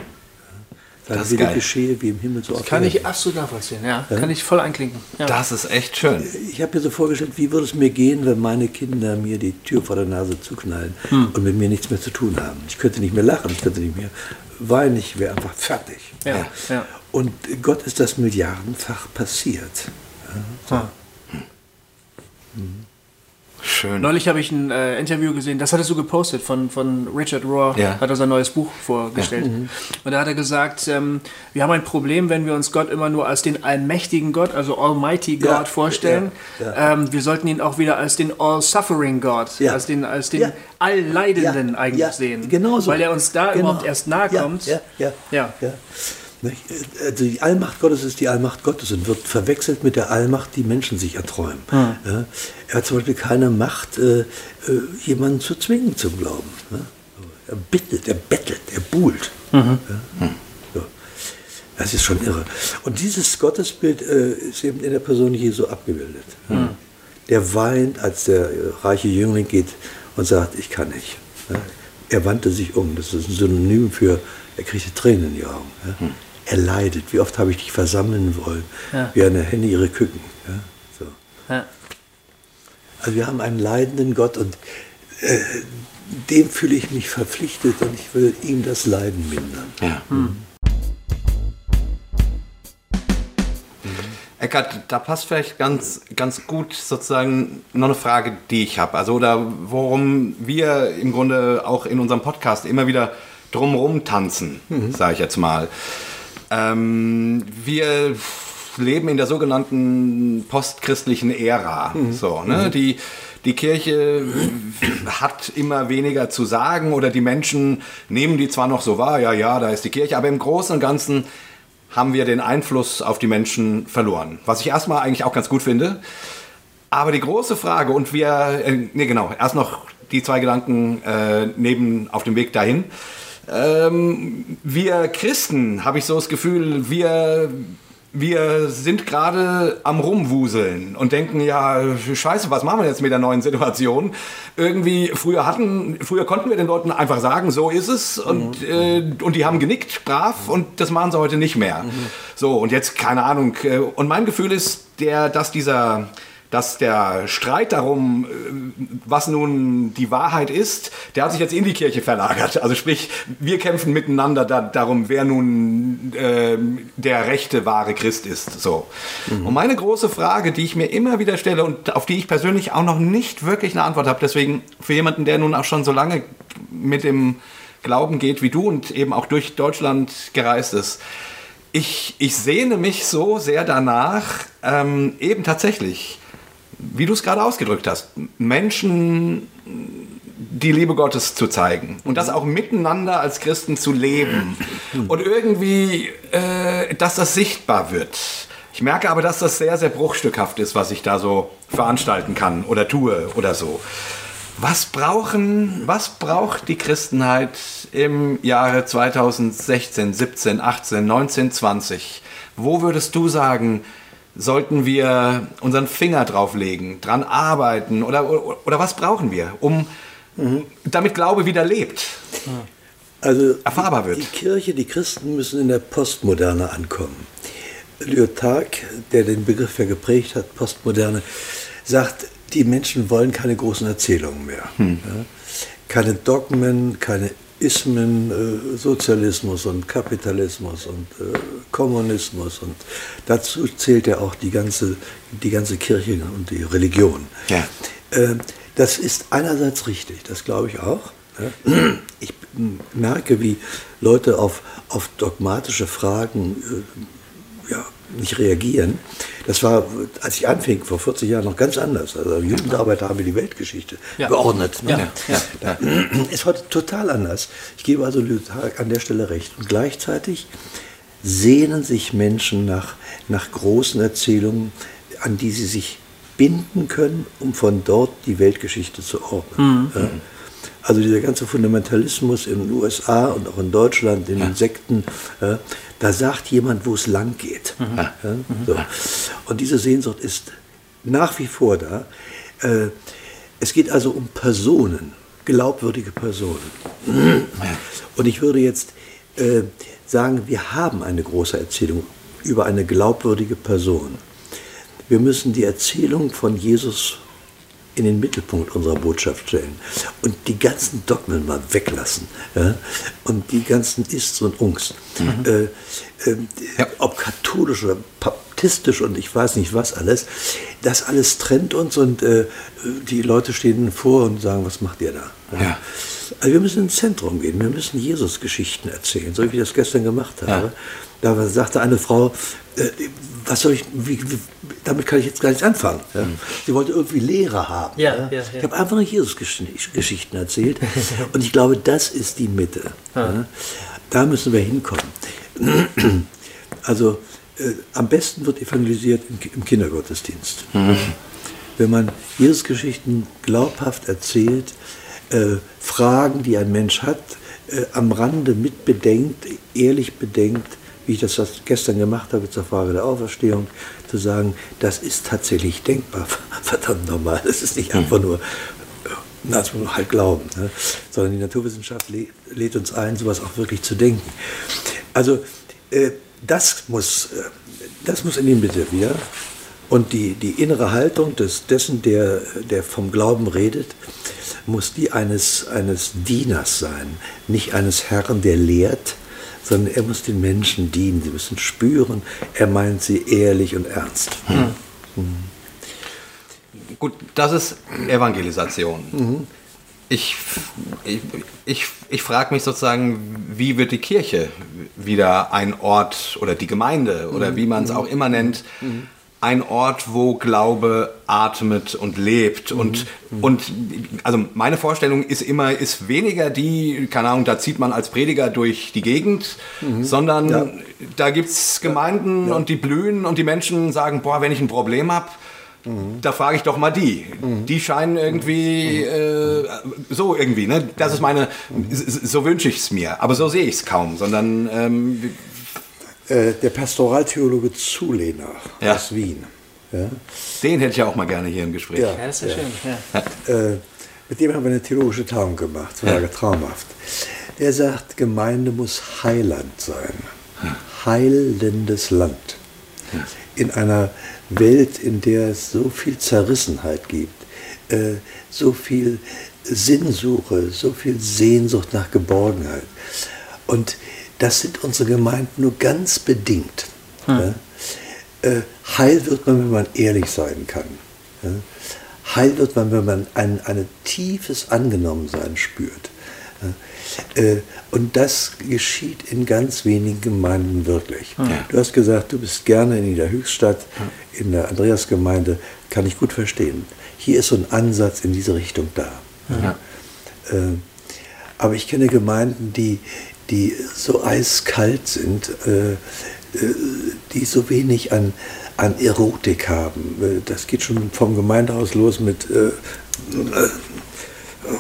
Ja. Dann Das geil. geschehe wie im Himmel so auf Kann ich absolut nachvollziehen, ja. Kann ich voll einklinken. Ja. Das ist echt schön. Ich habe mir so vorgestellt, wie würde es mir gehen, wenn meine Kinder mir die Tür vor der Nase zuknallen und mit mir nichts mehr zu tun haben. Ich könnte nicht mehr lachen, ich könnte nicht mehr weinen, ich wäre einfach fertig. Ja, ja. Und Gott ist das milliardenfach passiert. Ah. Schön. Neulich habe ich ein äh, Interview gesehen, das hattest du gepostet von, von Richard Rohr, Ja. hat er sein neues Buch vorgestellt. Und da hat er gesagt, ähm, wir haben ein Problem, wenn wir uns Gott immer nur als den allmächtigen Gott, also Almighty God Ja, vorstellen. ja, Ähm, wir sollten ihn auch wieder als den All-Suffering God, Ja. als den, als den Ja. Allleidenden Ja, eigentlich ja, sehen. Genau so. Weil er uns da Genau. überhaupt erst nahe Ja, kommt. Ja, ja, Ja. Ja. Also die Allmacht Gottes ist die Allmacht Gottes und wird verwechselt mit der Allmacht, die Menschen sich erträumen. Hm. Ja? Er hat zum Beispiel keine Macht, äh, äh, jemanden zu zwingen zum Glauben. Ne? Er bittet, er bettelt, er buhlt. Mhm. Ja? So. Das ist schon irre. Und dieses Gottesbild äh, ist eben in der Person Jesu abgebildet. Mhm. Ja? Der weint, als der reiche Jüngling geht und sagt, ich kann nicht. Ja? Er wandte sich um. Das ist ein Synonym für, er kriegte Tränen in die Augen. Er leidet. Wie oft habe ich dich versammeln wollen, Ja. wie eine Henne ihre Küken. Ja? So. Ja. Also wir haben einen leidenden Gott und äh, dem fühle ich mich verpflichtet und ich will ihm das Leiden mindern. Ja. Eckart, da passt vielleicht ganz, ganz gut sozusagen noch eine Frage, die ich habe. Also, oder worum wir im Grunde auch in unserem Podcast immer wieder drumrum tanzen, sage ich jetzt mal. Ähm, wir leben in der sogenannten postchristlichen Ära. So, ne? die, die Kirche hat immer weniger zu sagen oder die Menschen nehmen die zwar noch so wahr, ja, ja, da ist die Kirche, aber im Großen und Ganzen haben wir den Einfluss auf die Menschen verloren. Was ich erstmal eigentlich auch ganz gut finde. Aber die große Frage, und wir, äh, nee, genau, erst noch die zwei Gedanken äh, neben auf dem Weg dahin. Ähm, wir Christen, habe ich so das Gefühl, wir, wir sind gerade am Rumwuseln und denken, ja, scheiße, was machen wir jetzt mit der neuen Situation? Irgendwie, früher hatten, früher konnten wir den Leuten einfach sagen, so ist es und, äh, und die haben genickt, brav und das machen sie heute nicht mehr. So, und jetzt, keine Ahnung, äh, und mein Gefühl ist, der, dass dieser, dass der Streit darum, äh, was nun die Wahrheit ist, der hat sich jetzt in die Kirche verlagert. Also sprich, wir kämpfen miteinander da, darum, wer nun ähm, der rechte, wahre Christ ist. So. Und meine große Frage, die ich mir immer wieder stelle und auf die ich persönlich auch noch nicht wirklich eine Antwort habe, deswegen für jemanden, der nun auch schon so lange mit dem Glauben geht wie du und eben auch durch Deutschland gereist ist, ich, ich sehne mich so sehr danach, ähm, eben tatsächlich, wie du es gerade ausgedrückt hast, Menschen die Liebe Gottes zu zeigen und das auch miteinander als Christen zu leben und irgendwie, äh, dass das sichtbar wird. Ich merke aber, dass das sehr, sehr bruchstückhaft ist, was ich da so veranstalten kann oder tue oder so. Was brauchen, was braucht die Christenheit im Jahre 2016, 17, 18, 19, 20? Wo würdest du sagen, sollten wir unseren Finger drauflegen, dran arbeiten oder, oder, was brauchen wir, um damit Glaube wieder lebt? Also Erfahrbar die, wird. die Kirche, die Christen müssen in der Postmoderne ankommen. Lyotard, der den Begriff ja geprägt hat, Postmoderne, sagt, die Menschen wollen keine großen Erzählungen mehr. Hm. Ja? Keine Dogmen, keine Ismen, äh, Sozialismus und Kapitalismus und äh, Kommunismus. Und dazu zählt ja auch die ganze, die ganze Kirche und die Religion. Ja. Äh, das ist einerseits richtig, das glaube ich auch. Ich merke, wie Leute auf, auf dogmatische Fragen äh, ja, nicht reagieren. Das war, als ich anfing, vor 40 Jahren noch ganz anders. Also Jugendarbeiter haben die Weltgeschichte Ja. geordnet. Ne? Ja, ja. Ist heute total anders. Ich gebe also an der Stelle recht. Und gleichzeitig sehnen sich Menschen nach, nach großen Erzählungen, an die sie sich binden können, um von dort die Weltgeschichte zu ordnen. Ja. Also dieser ganze Fundamentalismus in den USA und auch in Deutschland, in den Sekten, da sagt jemand, wo es lang geht. Ja, so. Und diese Sehnsucht ist nach wie vor da. Äh, Es geht also um Personen, glaubwürdige Personen. Und ich würde jetzt äh, sagen, wir haben eine große Erzählung über eine glaubwürdige Person. Wir müssen die Erzählung von Jesus in den Mittelpunkt unserer Botschaft stellen und die ganzen Dogmen mal weglassen ja? und die ganzen Ists und Ungs. Äh, äh, Ja. Ob katholisch oder baptistisch und ich weiß nicht was alles, das alles trennt uns und äh, die Leute stehen vor und sagen, was macht ihr da? Ja. Also wir müssen ins Zentrum gehen, wir müssen Jesus-Geschichten erzählen, so wie ich das gestern gemacht habe. Da sagte eine Frau, äh, was soll ich, wie, wie, damit kann ich jetzt gar nichts anfangen. Ja. Sie wollte irgendwie Lehre haben. Ja, ja, ja. Ich habe einfach nur Jesus-Geschichten erzählt und ich glaube, das ist die Mitte. Ja. Da müssen wir hinkommen. Also äh, am besten wird evangelisiert im, im Kindergottesdienst. Wenn man Jesus-Geschichten glaubhaft erzählt, äh, Fragen, die ein Mensch hat, äh, am Rande mitbedenkt, ehrlich bedenkt, wie ich das gestern gemacht habe zur Frage der Auferstehung, zu sagen, das ist tatsächlich denkbar, verdammt normal. Das ist nicht einfach nur, na, das muss man halt glauben, ne? sondern die Naturwissenschaft lä- lädt uns ein, sowas auch wirklich zu denken. Also äh, das, muss, äh, das muss in die Mitte wieder. Und die, die innere Haltung des, dessen, der, der vom Glauben redet, muss die eines, eines Dieners sein, nicht eines Herrn, der lehrt, sondern er muss den Menschen dienen. Sie müssen spüren, er meint sie ehrlich und ernst. Gut, das ist Evangelisation. Ich, ich, ich, ich frage mich sozusagen, wie wird die Kirche wieder ein Ort oder die Gemeinde oder wie man es auch immer nennt, ein Ort, wo Glaube atmet und lebt. Und, und also meine Vorstellung ist immer, ist weniger die, keine Ahnung, da zieht man als Prediger durch die Gegend, sondern Ja. da gibt es Gemeinden und die blühen und die Menschen sagen, boah, wenn ich ein Problem habe, da frage ich doch mal die. Die scheinen irgendwie äh, so irgendwie, ne? Das ist meine, so wünsche ich es mir. Aber so sehe ich es kaum, sondern ähm, Äh, der Pastoraltheologe Zulehner Ja. aus Wien. Ja? den hätte ich ja auch mal gerne hier im Gespräch. Ja. Ja, das ist ja, schön. Ja. Äh, mit dem haben wir eine theologische Tagung gemacht, das war traumhaft. Der sagt, Gemeinde muss Heiland sein. Heilendes Land. In einer Welt, in der es so viel Zerrissenheit gibt, äh, so viel Sinnsuche, so viel Sehnsucht nach Geborgenheit. Und das sind unsere Gemeinden nur ganz bedingt. Ja? Äh, heil wird man, wenn man ehrlich sein kann. Ja? Heil wird man, wenn man ein, ein tiefes Angenommensein spürt. Ja? Äh, und das geschieht in ganz wenigen Gemeinden wirklich. Du hast gesagt, du bist gerne in der Höchststadt, in der Andreasgemeinde, kann ich gut verstehen. Hier ist so ein Ansatz in diese Richtung da. Äh, aber ich kenne Gemeinden, die, die so eiskalt sind, äh, äh, die so wenig an, an Erotik haben. Äh, Das geht schon vom Gemeindehaus los mit äh, äh,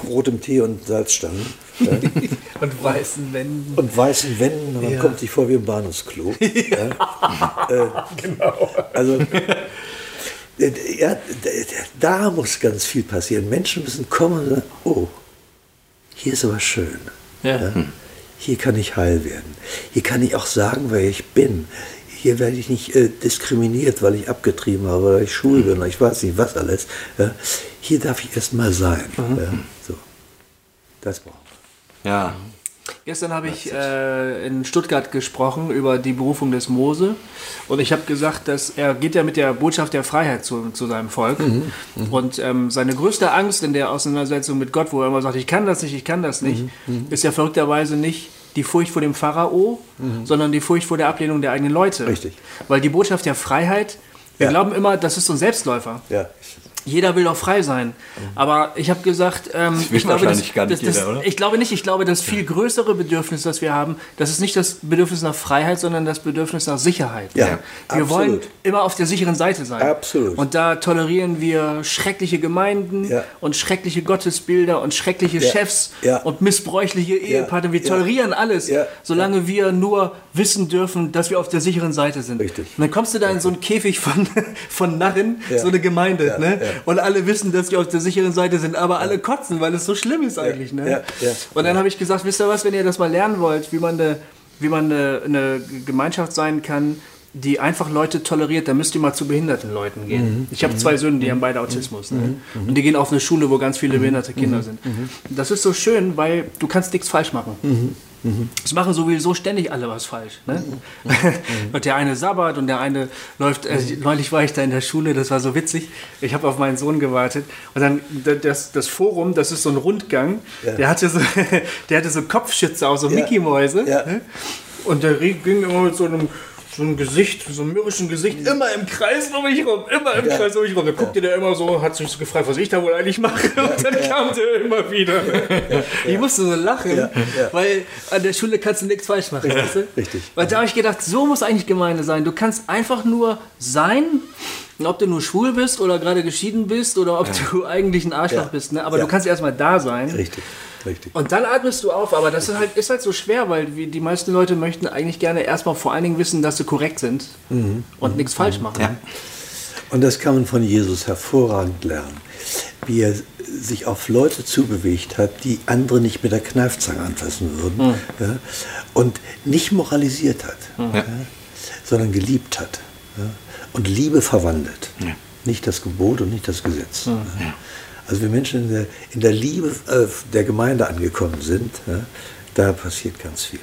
rotem Tee und Salzstangen. Und weißen Wänden. und weißen Wänden, und man Ja. kommt sich vor wie im Bahnhofsklo. ja. äh, Also, äh, ja, da muss ganz viel passieren. Menschen müssen kommen und sagen, oh, hier ist aber schön. Ja. Hier kann ich heil werden. Hier kann ich auch sagen, wer ich bin. Hier werde ich nicht äh, diskriminiert, weil ich abgetrieben habe, weil ich schwul bin, oder ich weiß nicht was alles. Ja. Hier darf ich erst mal sein. Ja. So. Das brauchen wir. Ja. Gestern habe ich äh, in Stuttgart gesprochen über die Berufung des Mose und ich habe gesagt, dass er geht ja mit der Botschaft der Freiheit zu, zu seinem Volk und ähm, seine größte Angst in der Auseinandersetzung mit Gott, wo er immer sagt, ich kann das nicht, ich kann das nicht, ist ja verrückterweise nicht die Furcht vor dem Pharao, sondern die Furcht vor der Ablehnung der eigenen Leute. Richtig. Weil die Botschaft der Freiheit, wir Ja. glauben immer, das ist so ein Selbstläufer. Ja. Jeder will doch frei sein. Aber ich habe gesagt, ähm, ich, glaube, wahrscheinlich gar nicht das, jeder, oder? ich glaube nicht. Ich glaube, das viel größere Bedürfnis, das wir haben, das ist nicht das Bedürfnis nach Freiheit, sondern das Bedürfnis nach Sicherheit. Ja, wir absolut. wollen immer auf der sicheren Seite sein. Absolut. Und da tolerieren wir schreckliche Gemeinden Ja. und schreckliche Gottesbilder und schreckliche Ja. Chefs und missbräuchliche Ehepartner. Wir tolerieren alles, solange wir nur wissen dürfen, dass wir auf der sicheren Seite sind. Richtig. Und dann kommst du da in so einen Käfig von, von Narren, so eine Gemeinde, Ja, ne? Und alle wissen, dass sie auf der sicheren Seite sind, aber alle kotzen, weil es so schlimm ist eigentlich, ne? Und dann habe ich gesagt, wisst ihr was, wenn ihr das mal lernen wollt, wie man eine, wie man eine, eine Gemeinschaft sein kann, die einfach Leute toleriert, dann müsst ihr mal zu behinderten Leuten gehen. Ich habe zwei Söhne, die haben beide Autismus. Ne? Und die gehen auf eine Schule, wo ganz viele behinderte Kinder sind. Das ist so schön, weil du kannst nichts falsch machen. Es machen sowieso ständig alle was falsch. Ne? und der eine sabbert und der eine läuft. Äh, neulich war ich da in der Schule, das war so witzig. Ich habe auf meinen Sohn gewartet und dann das, das Forum, das ist so ein Rundgang. Ja. Der hatte so, der hatte so Kopfschütze auch so Ja. Mickey Mäuse. Ja. Ne? Und der ging immer mit so einem so einem Gesicht, so einem mürrischen Gesicht, immer im Kreis um mich rum, immer im Ja. Kreis um mich rum. Da guckte der immer so, hat sich so gefragt, was ich da wohl eigentlich mache. Und dann kam der immer wieder. Ich musste so lachen, Ja, ja. weil an der Schule kannst du nichts falsch machen. weißt du? richtig. Weil da habe ich gedacht, so muss eigentlich Gemeinde sein. Du kannst einfach nur sein, und ob du nur schwul bist oder gerade geschieden bist oder ob du eigentlich ein Arschloch Ja. bist. Ne? Aber Ja. du kannst erstmal da sein. Richtig. Richtig. Und dann atmest du auf, aber das ist halt, ist halt so schwer, weil die meisten Leute möchten eigentlich gerne erstmal vor allen Dingen wissen, dass sie korrekt sind und nichts falsch machen. Ja. Und das kann man von Jesus hervorragend lernen. Wie er sich auf Leute zubewegt hat, die andere nicht mit der Kneifzange anfassen würden. Ja, und nicht moralisiert hat, ja, sondern geliebt hat. Und Liebe verwandelt. Nicht das Gebot und nicht das Gesetz. Ja. Also wenn Menschen in der, in der Liebe äh, der Gemeinde angekommen sind, ja, da passiert ganz viel.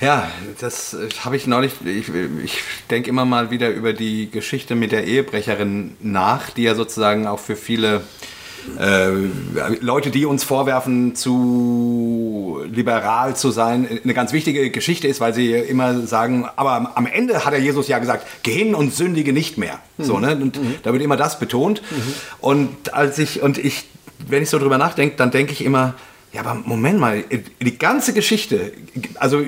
Ja, das äh, habe ich neulich. Ich, ich denke immer mal wieder über die Geschichte mit der Ehebrecherin nach, die ja sozusagen auch für viele äh, Leute, die uns vorwerfen, zu liberal zu sein, eine ganz wichtige Geschichte ist, weil sie immer sagen, aber am Ende hat der Jesus ja gesagt, geh hin und sündige nicht mehr. So, ne? Und da wird immer das betont. Und als ich, und ich, wenn ich so drüber nachdenke, dann denke ich immer, ja, aber Moment mal, die ganze Geschichte, also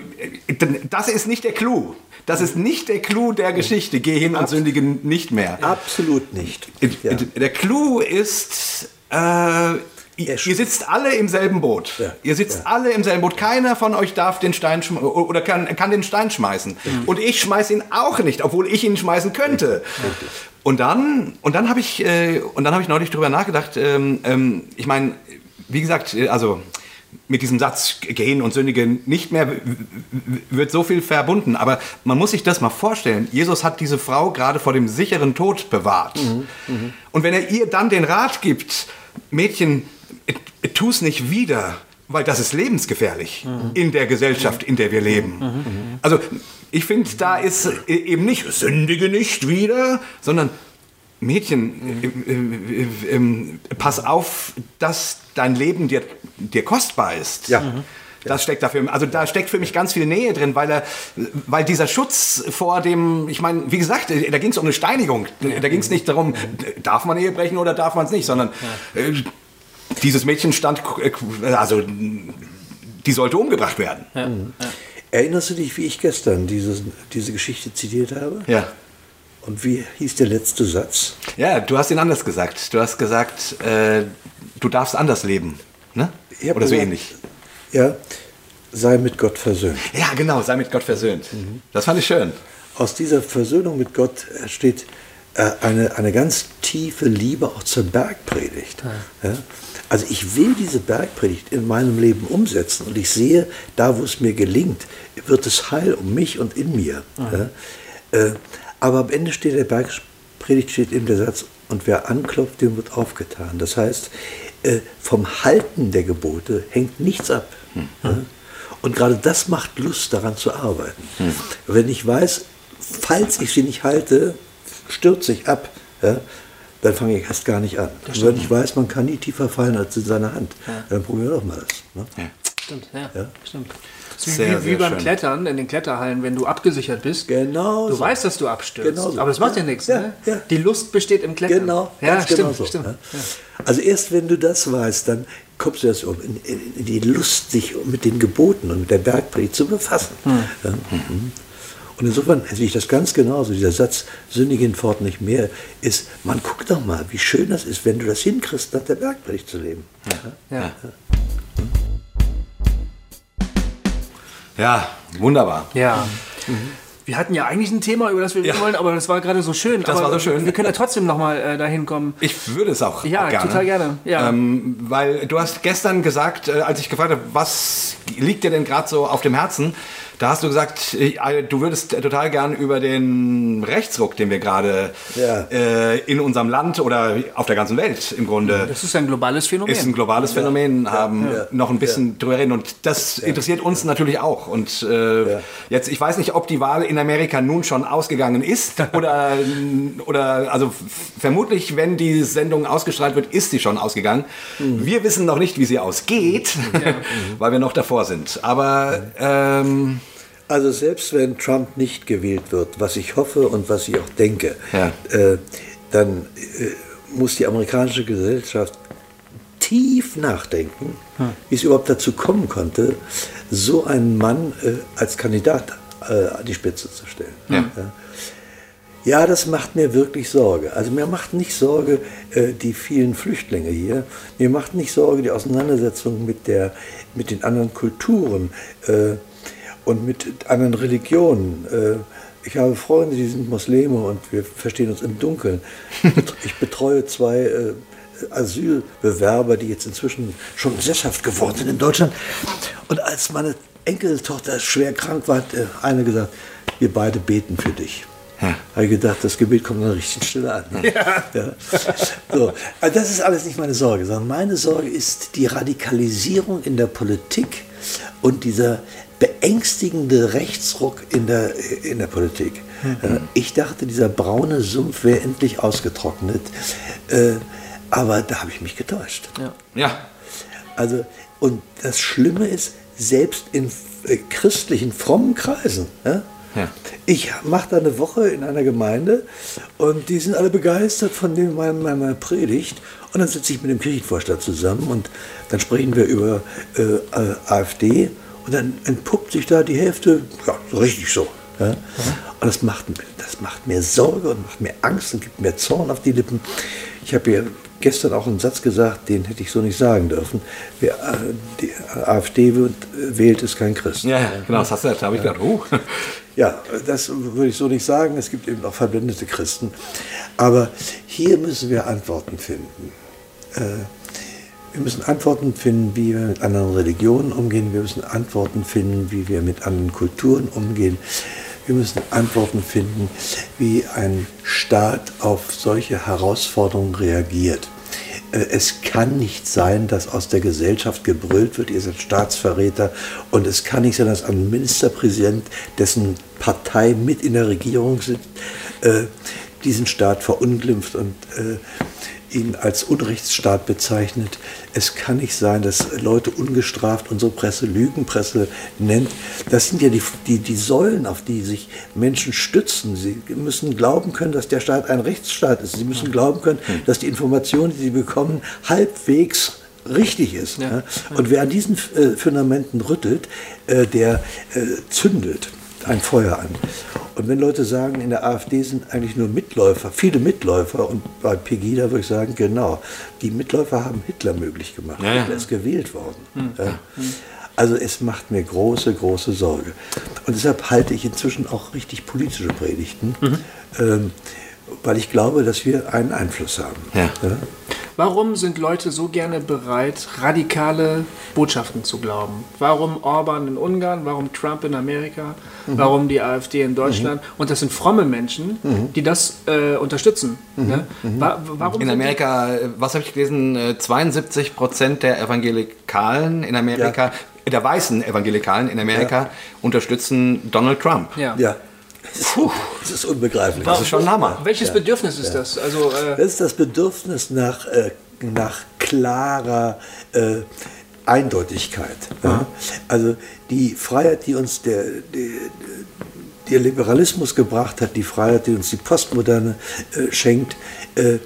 das ist nicht der Clou. Das ist nicht der Clou der Geschichte. Geh hin und sündige nicht mehr. Absolut nicht. Ja. Der Clou ist, äh, ihr sitzt alle im selben Boot. Ja. Ihr sitzt alle im selben Boot. Keiner von euch darf den Stein oder kann, kann den Stein schmeißen. Und ich schmeiß ihn auch nicht, obwohl ich ihn schmeißen könnte. Und dann, und dann habe ich, äh, und dann habe ich neulich drüber nachgedacht. Ähm, ähm, ich meine, wie gesagt, äh, also mit diesem Satz gehen und sündige nicht mehr wird so viel verbunden. Aber man muss sich das mal vorstellen. Jesus hat diese Frau gerade vor dem sicheren Tod bewahrt. Und wenn er ihr dann den Rat gibt, Mädchen, tu es nicht wieder, weil das ist lebensgefährlich in der Gesellschaft, in der wir leben. Also ich finde, da ist äh, eben nicht sündige nicht wieder, sondern Mädchen, äh, äh, äh, ähm, pass auf, dass dein Leben dir, dir kostbar ist. Ja. Mhm. Das steckt dafür, also da steckt für mich ganz viel Nähe drin, weil er, weil dieser Schutz vor dem, ich meine, wie gesagt, da ging es um eine Steinigung. Da ging es nicht darum, darf man Ehe brechen oder darf man es nicht, sondern äh, dieses Mädchen stand, also die sollte umgebracht werden. Erinnerst du dich, wie ich gestern diese, diese Geschichte zitiert habe? Ja. Und wie hieß der letzte Satz? Ja, du hast ihn anders gesagt. Du hast gesagt, äh, du darfst anders leben. Ne? Oder so gesagt, ähnlich. Ja, sei mit Gott versöhnt. Ja, genau, sei mit Gott versöhnt. Das fand ich schön. Aus dieser Versöhnung mit Gott entsteht äh, eine, eine ganz tiefe Liebe auch zur Bergpredigt. Ja? Also ich will diese Bergpredigt in meinem Leben umsetzen und ich sehe, da wo es mir gelingt, wird es heil um mich und in mir. Ja? Äh, aber am Ende steht der Bergpredigt steht eben der Satz, und wer anklopft, dem wird aufgetan. Das heißt, äh, vom Halten der Gebote hängt nichts ab. Ja? Und gerade das macht Lust, daran zu arbeiten. Wenn ich weiß, falls ich sie nicht halte, stürze ich ab. Ja? Dann fange ich erst gar nicht an. Und wenn ich weiß, man kann nie tiefer fallen als in seiner Hand, dann probieren wir doch mal das. Ne? Stimmt, ja. Ja. Stimmt. Das ist Sehr, wie, wie sehr beim schön. Klettern in den Kletterhallen, wenn du abgesichert bist. Genau Du so. weißt, dass du abstürzt. Genau so. Aber das macht ja, Ja, nichts. ja, ne? ja. Die Lust besteht im Klettern. Genau, Ja, ganz stimmt. genau so. stimmt. ja. Also erst wenn du das weißt, dann kommst du erst um in, in, in die Lust, sich mit den Geboten und mit der Bergpredigt zu befassen. Hm. Ja. Mhm. Und insofern sehe ich das ganz genauso. Dieser Satz, sündigen fort nicht mehr, ist, man guck doch mal, wie schön das ist, wenn du das hinkriegst, nach der Bergpredigt zu leben. Ja. Ja, wunderbar. Ja. Wir hatten ja eigentlich ein Thema, über das wir Ja. reden wollen, aber das war gerade so schön. Das aber war so schön. Wir können ja trotzdem nochmal äh, dahin kommen. Ich würde es auch Ja, gerne. total gerne. Ja. Ähm, weil du hast gestern gesagt, äh, als ich gefragt habe, was liegt dir denn gerade so auf dem Herzen, da hast du gesagt, äh, du würdest total gern über den Rechtsruck, den wir gerade Ja. äh, in unserem Land oder auf der ganzen Welt im Grunde das ist ein globales Phänomen. ist ein globales Phänomen, haben ja. noch ein bisschen drüber reden. Und das interessiert uns natürlich auch. Und äh, Ja. jetzt, ich weiß nicht, ob die Wahl in Amerika nun schon ausgegangen ist oder, oder also vermutlich, wenn die Sendung ausgestrahlt wird, ist sie schon ausgegangen. Wir wissen noch nicht, wie sie ausgeht, weil wir noch davor sind. Aber ähm, Also selbst wenn Trump nicht gewählt wird, was ich hoffe und was ich auch denke, Ja. äh, dann äh, muss die amerikanische Gesellschaft tief nachdenken, wie es überhaupt dazu kommen konnte, so einen Mann äh, als Kandidat äh, an die Spitze zu stellen. Ja. Ja, das macht mir wirklich Sorge. Also mir macht nicht Sorge äh, die vielen Flüchtlinge hier. Mir macht nicht Sorge die Auseinandersetzung mit, der, mit den anderen Kulturen äh, und mit anderen Religionen. Äh, ich habe Freunde, die sind Muslime und wir verstehen uns im Dunkeln. Ich betreue zwei äh, Asylbewerber, die jetzt inzwischen schon sesshaft geworden sind in Deutschland. Und als meine Enkeltochter schwer krank war, hat äh, eine gesagt, wir beide beten für dich. Habe ich gedacht, das Gebet kommt an der richtigen Stelle an. ne? Ja. So. Also das ist alles nicht meine Sorge, sondern meine Sorge ist die Radikalisierung in der Politik und dieser beängstigende Rechtsruck in der, in der Politik. Äh, Ich dachte, dieser braune Sumpf wäre endlich ausgetrocknet, äh, aber da habe ich mich getäuscht. ja, Also, und das Schlimme ist, selbst in äh, christlichen, frommen Kreisen. Ja? Ja. Ich mache da eine Woche in einer Gemeinde und die sind alle begeistert von dem, meiner, meiner Predigt. Und dann sitze ich mit dem Kirchenvorstand zusammen und dann sprechen wir über äh, AfD und dann entpuppt sich da die Hälfte, ja, so richtig so. Ja? Und das macht, das macht mir Sorge und macht mir Angst und gibt mir Zorn auf die Lippen. Ich habe ja gestern auch einen Satz gesagt, den hätte ich so nicht sagen dürfen. Wer äh, die AfD äh, wählt, ist kein Christ. ja, ja, genau, das hast du, da habe ich gedacht, uh. Ja, das würde ich so nicht sagen. Es gibt eben auch verblendete Christen. Aber hier müssen wir Antworten finden. Äh, wir müssen Antworten finden, wie wir mit anderen Religionen umgehen. Wir müssen Antworten finden, wie wir mit anderen Kulturen umgehen. Wir müssen Antworten finden, wie ein Staat auf solche Herausforderungen reagiert. Äh, Es kann nicht sein, dass aus der Gesellschaft gebrüllt wird, ihr seid Staatsverräter. Und es kann nicht sein, dass ein Ministerpräsident, dessen Partei mit in der Regierung sitzt, äh, diesen Staat verunglimpft und äh, ihn als Unrechtsstaat bezeichnet. Es kann nicht sein, dass Leute ungestraft unsere Presse Lügenpresse nennt. Das sind ja die, die, die Säulen, auf die sich Menschen stützen. Sie müssen glauben können, dass der Staat ein Rechtsstaat ist. Sie müssen glauben können, dass die Information, die sie bekommen, halbwegs richtig ist. Ja. Und wer an diesen äh, Fundamenten rüttelt, äh, der äh, zündet ein Feuer an. Und wenn Leute sagen, in der AfD sind eigentlich nur Mitläufer, viele Mitläufer, und bei Pegida würde ich sagen, genau, die Mitläufer haben Hitler möglich gemacht. Ja, ja. Hitler ist gewählt worden. Ja. Also es macht mir große, große Sorge. Und deshalb halte ich inzwischen auch richtig politische Predigten, ähm, weil ich glaube, dass wir einen Einfluss haben. Ja. Warum sind Leute so gerne bereit, radikale Botschaften zu glauben? Warum Orban in Ungarn? Warum Trump in Amerika? Mhm. Warum die AfD in Deutschland? Mhm. Und das sind fromme Menschen, mhm. die das äh, unterstützen. Mhm. Ne? Mhm. warum in Amerika, äh, was habe ich gelesen? 72 äh, Prozent der Evangelikalen in Amerika, ja. der weißen Evangelikalen in Amerika ja. unterstützen Donald Trump. Ja. Puh, das ist unbegreiflich. Das ist schon ein Hammer. Welches ja. Bedürfnis ist ja. das? Also, äh das ist das Bedürfnis nach, äh, nach klarer äh, Eindeutigkeit. Ja. Also die Freiheit, die uns der, der, der, Liberalismus gebracht hat, die Freiheit, die uns die Postmoderne äh, schenkt, äh,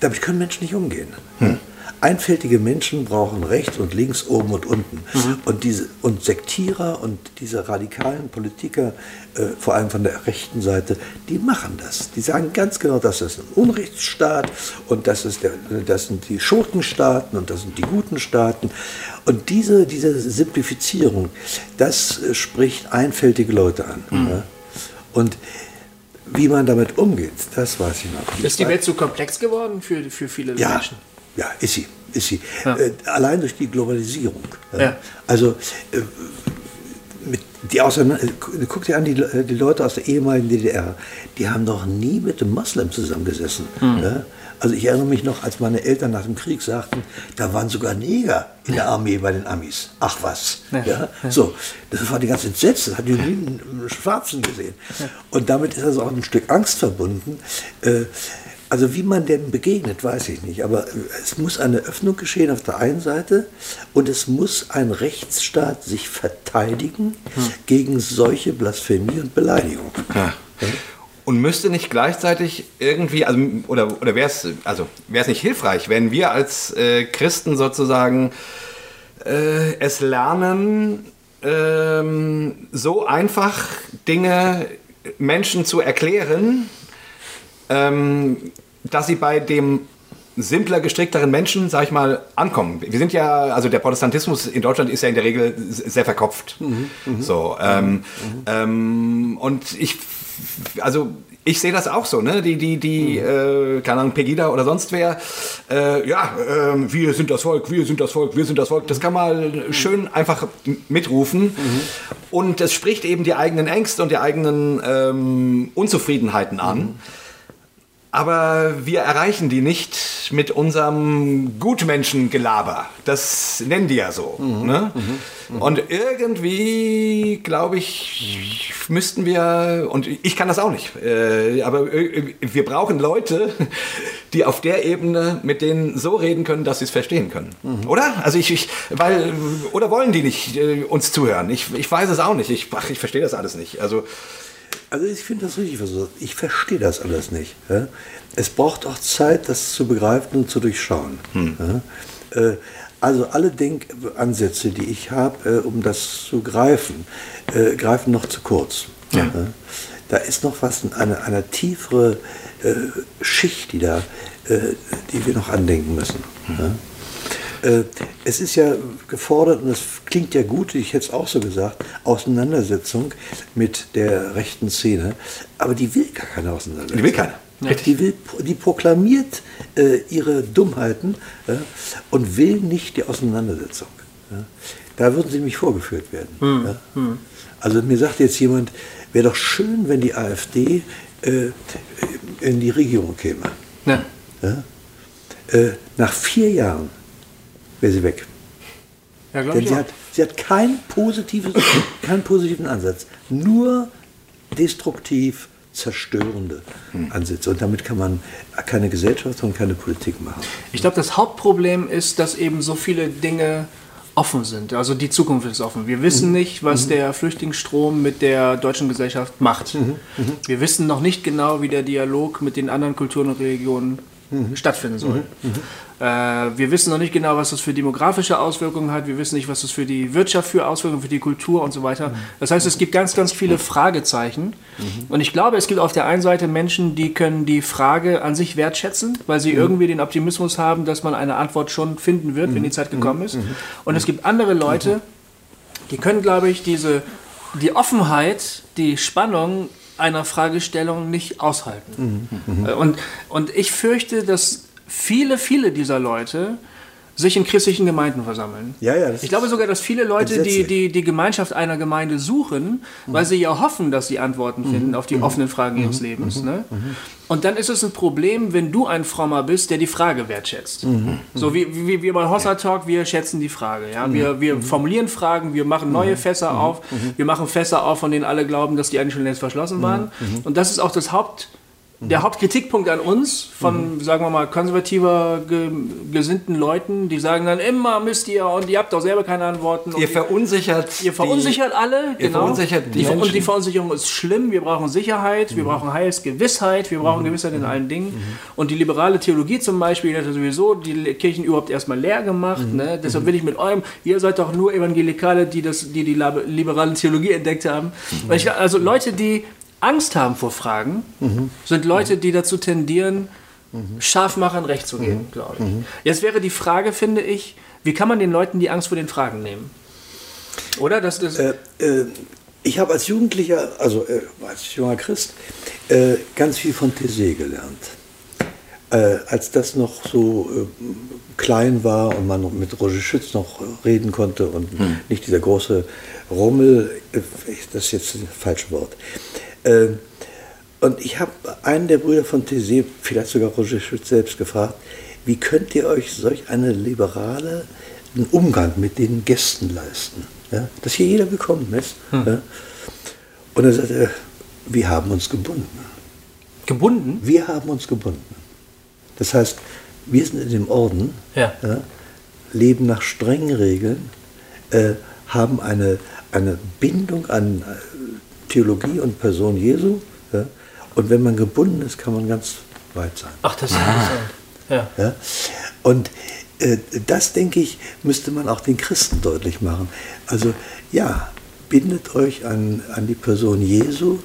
damit können Menschen nicht umgehen. Hm. Einfältige Menschen brauchen rechts und links, oben und unten. Mhm. Und, diese, und Sektierer und diese radikalen Politiker, äh, vor allem von der rechten Seite, die machen das. Die sagen ganz genau, das ist ein Unrechtsstaat und das, ist der, das sind die Schurkenstaaten und das sind die guten Staaten. Und diese, diese Simplifizierung, das äh, spricht einfältige Leute an. Mhm. Ja? Und wie man damit umgeht, das weiß ich noch nicht. Ist die Welt so komplex geworden für, für viele ja, Menschen? Ja, ist sie. Ist sie. Ja. Äh, allein durch die Globalisierung. Ja. Also äh, die Auseinander äh, guck dir an, die, äh, die Leute aus der ehemaligen DDR, die haben doch nie mit dem Moslem zusammengesessen. Mhm. Ja? Also ich erinnere mich noch, als meine Eltern nach dem Krieg sagten, da waren sogar Neger in der Armee bei den Amis. Ach was. Ja, ja. So, das war die ganze entsetzt, das hat die nie einen Schwarzen gesehen. Und damit ist also auch ein Stück Angst verbunden. Äh, also wie man dem begegnet, weiß ich nicht. Aber es muss eine Öffnung geschehen auf der einen Seite und es muss ein Rechtsstaat sich verteidigen hm. gegen solche Blasphemie und Beleidigung. Ja. Und müsste nicht gleichzeitig irgendwie, also, oder, oder wäre es also, nicht hilfreich, wenn wir als äh, Christen sozusagen äh, es lernen, ähm, so einfach Dinge Menschen zu erklären, ähm, dass sie bei dem simpler gestrickteren Menschen, sag ich mal, ankommen. Wir sind ja, also der Protestantismus in Deutschland ist ja in der Regel sehr verkopft. Mhm, mh. So, ähm, mhm. ähm, und ich, also ich sehe das auch so, ne? Die, die, die, mhm. äh, keine Ahnung, Pegida oder sonst wer, äh, ja, äh, wir sind das Volk, wir sind das Volk, wir sind das Volk. Das kann man schön einfach mitrufen. Mhm. Und es spricht eben die eigenen Ängste und die eigenen ähm, Unzufriedenheiten an. Aber wir erreichen die nicht mit unserem Gutmenschengelaber. Das nennen die ja so. Mhm. Ne? Mhm. Mhm. Und irgendwie, glaube ich, müssten wir, und ich kann das auch nicht, äh, aber äh, wir brauchen Leute, die auf der Ebene mit denen so reden können, dass sie es verstehen können. Mhm. Oder? Also ich, ich, weil, oder wollen die nicht äh, uns zuhören? Ich, ich weiß es auch nicht. Ich, ach, ich verstehe das alles nicht. Also, also ich finde das richtig versucht. Ich verstehe das alles nicht. Ja? Es braucht auch Zeit, das zu begreifen und zu durchschauen. Hm. Ja? Äh, also alle Denkansätze, die ich habe, äh, um das zu greifen, äh, greifen noch zu kurz. Ja. Ja? Da ist noch was, eine, eine tiefere äh, Schicht, die, da, äh, die wir noch andenken müssen. Hm. Äh, es ist ja gefordert, und das klingt ja gut, ich hätte es auch so gesagt, Auseinandersetzung mit der rechten Szene, aber die will gar keine Auseinandersetzung. Die will keine. Die, will, die proklamiert äh, ihre Dummheiten äh, und will nicht die Auseinandersetzung. Ja. Da würden sie nämlich vorgeführt werden. Hm. Ja. Hm. Also mir sagt jetzt jemand, wäre doch schön, wenn die AfD äh, in die Regierung käme. Ja. Äh, nach vier Jahren wäre sie weg. Ja, Denn sie hat, sie hat kein positives, keinen positiven Ansatz, nur destruktiv zerstörende Ansätze. Und damit kann man keine Gesellschaft und keine Politik machen. Ich glaube, das Hauptproblem ist, dass eben so viele Dinge offen sind. Also die Zukunft ist offen. Wir wissen mhm. nicht, was mhm. der Flüchtlingsstrom mit der deutschen Gesellschaft macht. Mhm. mhm. Wir wissen noch nicht genau, wie der Dialog mit den anderen Kulturen und Religionen mhm. stattfinden soll. Mhm. mhm. Äh, wir wissen noch nicht genau, was das für demografische Auswirkungen hat. Wir wissen nicht, was das für die Wirtschaft für Auswirkungen, für die Kultur und so weiter. Mhm. Das heißt, es gibt ganz, ganz viele Fragezeichen. Mhm. Und ich glaube, es gibt auf der einen Seite Menschen, die können die Frage an sich wertschätzen, weil sie irgendwie den Optimismus haben, dass man eine Antwort schon finden wird, wenn die Zeit gekommen ist. Und es gibt andere Leute, die können, glaube ich, diese die Offenheit, die Spannung einer Fragestellung nicht aushalten. Mhm. Und, und ich fürchte, dass viele, viele dieser Leute sich in christlichen Gemeinden versammeln. Ja, ja, ich glaube sogar, dass viele Leute die, die die Gemeinschaft einer Gemeinde suchen, weil sie ja hoffen, dass sie Antworten finden auf die offenen Fragen ihres Lebens. Ne? Und dann ist es ein Problem, wenn du ein Frommer bist, der die Frage wertschätzt. So wie, wie wir bei Hossa Talk, wir schätzen die Frage. Ja? Wir, wir formulieren Fragen, wir machen neue Fässer auf, wir machen Fässer auf, von denen alle glauben, dass die eigentlich schon längst verschlossen waren. Und das ist auch das Haupt der Hauptkritikpunkt an uns von, sagen wir mal, konservativer ge gesinnten Leuten, die sagen dann immer müsst ihr und ihr habt doch selber keine Antworten. Ihr verunsichert. Ihr verunsichert alle, ihr genau. verunsichert die die, und die Verunsicherung ist schlimm. Wir brauchen Sicherheit, wir brauchen Heilsgewissheit, wir brauchen Gewissheit in allen Dingen. Und die liberale Theologie zum Beispiel die hat sowieso die Kirchen überhaupt erstmal leer gemacht. Ne? Deshalb will ich mit eurem, ihr seid doch nur Evangelikale, die das, die, die liberale Theologie entdeckt haben. Ich, also Leute, die Angst haben vor Fragen, sind Leute, die dazu tendieren, scharf machen, recht zu gehen, glaube ich. Jetzt wäre die Frage, finde ich, wie kann man den Leuten die Angst vor den Fragen nehmen? Oder? Das, das, Äh, äh, ich habe als Jugendlicher, also äh, als junger Christ, äh, ganz viel von Thésée gelernt. Äh, als das noch so äh, klein war und man noch mit Roger Schütz noch reden konnte und nicht dieser große Rummel, äh, das ist jetzt das falsche Wort. Äh, und ich habe einen der Brüder von Thésée, vielleicht sogar Roger Schütz selbst, gefragt, wie könnt ihr euch solch eine liberale einen Umgang mit den Gästen leisten? Ja? Dass hier jeder willkommen ist. Ja? Und er sagte, wir haben uns gebunden. gebunden? Wir haben uns gebunden. Das heißt, wir sind in dem Orden, Ja. leben nach strengen Regeln, äh, haben eine, eine Bindung an Theologie und Person Jesu. Ja? Und wenn man gebunden ist, kann man ganz weit sein. Ach, das ist interessant. Ja. Ja? Und äh, das, denke ich, müsste man auch den Christen deutlich machen. Also ja, bindet euch an, an die Person Jesu.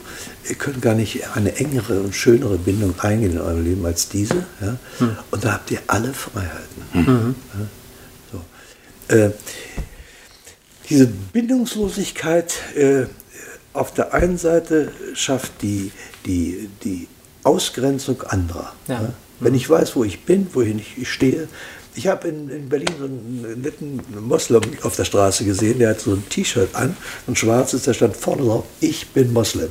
Ihr könnt gar nicht eine engere und schönere Bindung eingehen in eurem Leben als diese. Ja? Und da habt ihr alle Freiheiten. Ja? So. Äh, diese Bindungslosigkeit äh, auf der einen Seite schafft die, die, die Ausgrenzung anderer. Ja. Ja? Wenn ich weiß, wo ich bin, wohin ich stehe. Ich habe in, in Berlin so einen netten Moslem auf der Straße gesehen, der hat so ein T-Shirt an, ein schwarzes, da stand vorne drauf, ich bin Moslem.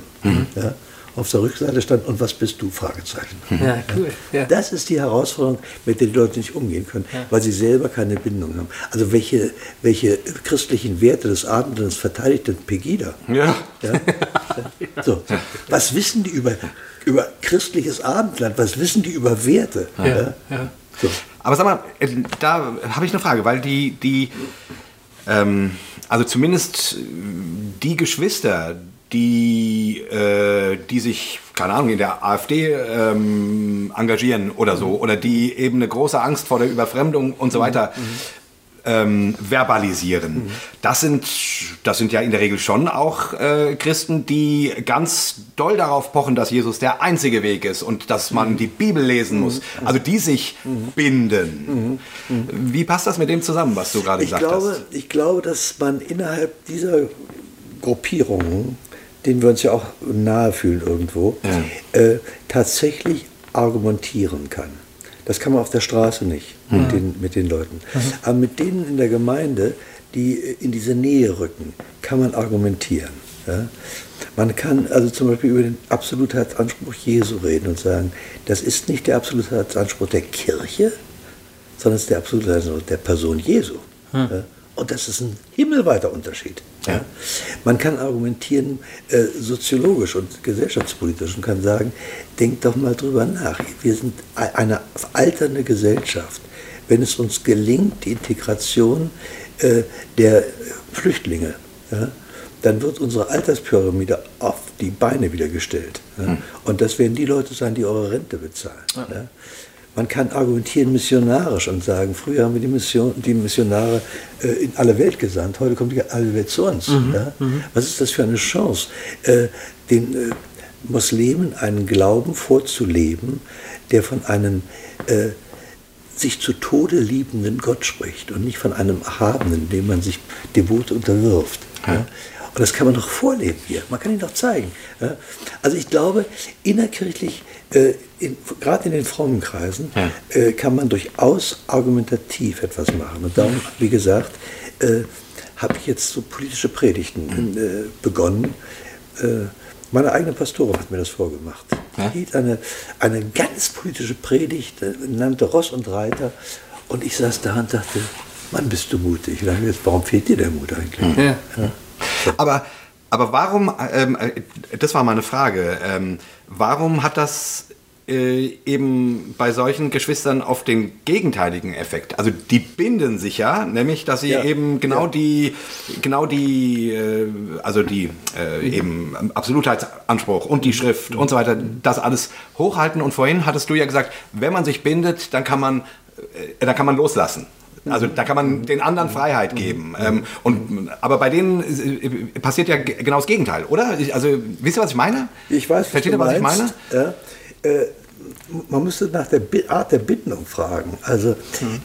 Ja? Auf der Rückseite stand, und was bist du? Fragezeichen. Ja, cool. Ja. Das ist die Herausforderung, mit der die Leute nicht umgehen können, weil sie selber keine Bindung haben. Also welche, welche christlichen Werte des Abendlands verteidigt denn Pegida? Ja. Ja? So. Was wissen die über, über christliches Abendland? Was wissen die über Werte? Ja, ja. So. Aber sag mal, äh, da habe ich eine Frage, weil die, die ähm, also zumindest die Geschwister, die, äh, die sich, keine Ahnung, in der AfD ähm, engagieren oder so, oder die eben eine große Angst vor der Überfremdung und so weiter ähm, verbalisieren. Das, sind, das sind ja in der Regel schon auch äh, Christen, die ganz doll darauf pochen, dass Jesus der einzige Weg ist und dass man die Bibel lesen muss. Also die sich binden. Wie passt das mit dem zusammen, was du gerade gesagt glaube, hast? ich glaube, dass man innerhalb dieser Gruppierungen, denen wir uns ja auch nahe fühlen irgendwo, äh, tatsächlich argumentieren kann. Das kann man auf der Straße nicht mit, den, mit den Leuten. Aber mit denen in der Gemeinde, die in diese Nähe rücken, kann man argumentieren. Ja? Man kann also zum Beispiel über den Absolutheitsanspruch Jesu reden und sagen, das ist nicht der Absolutheitsanspruch der Kirche, sondern es ist der Absolutheitsanspruch der Person Jesu. Ja? Und das ist ein himmelweiter Unterschied. Ja? Man kann argumentieren äh, soziologisch und gesellschaftspolitisch und kann sagen, denkt doch mal drüber nach. Wir sind eine alternde Gesellschaft. Wenn es uns gelingt, die Integration äh, der Flüchtlinge, ja, dann wird unsere Alterspyramide auf die Beine wieder gestellt. Ja? Und das werden die Leute sein, die eure Rente bezahlen. Ja? Man kann argumentieren missionarisch und sagen, früher haben wir die, Mission, die Missionare äh, in alle Welt gesandt, heute kommt die alle Welt zu uns. Ja? Was ist das für eine Chance, äh, den äh, Muslimen einen Glauben vorzuleben, der von einem äh, sich zu Tode liebenden Gott spricht und nicht von einem Erhabenen, dem man sich devot unterwirft. Ja? Und das kann man doch vorleben hier. Man kann ihn doch zeigen. Ja? Also ich glaube, innerkirchlich, äh, in, gerade in den frommen Kreisen, Ja. äh, kann man durchaus argumentativ etwas machen. Und darum, wie gesagt, äh, habe ich jetzt so politische Predigten äh, begonnen. Äh, meine eigene Pastorin hat mir das vorgemacht. Ja? Die hielt eine, eine ganz politische Predigt, äh, nannte Ross und Reiter. Und ich saß da und dachte, Mann, bist du mutig. Und dann warum fehlt dir der Mut eigentlich? Ja. Aber, aber warum, ähm, äh, das war meine Frage, ähm, warum hat das äh, eben bei solchen Geschwistern oft den gegenteiligen Effekt? Also die binden sich ja, nämlich, dass sie Ja. eben genau Ja. die, genau die, äh, also die äh, Mhm. eben Absolutheitsanspruch und die Schrift und so weiter, das alles hochhalten. Und vorhin hattest du ja gesagt, wenn man sich bindet, dann kann man, äh, dann kann man loslassen. Also da kann man den anderen Freiheit geben. Ähm, und, aber bei denen äh, passiert ja ge- genau das Gegenteil, oder? Also wisst ihr, was ich meine? Ich weiß, Versteht ihr, du was ich meine? Ja, äh, man müsste nach der Art der Bindung fragen. Also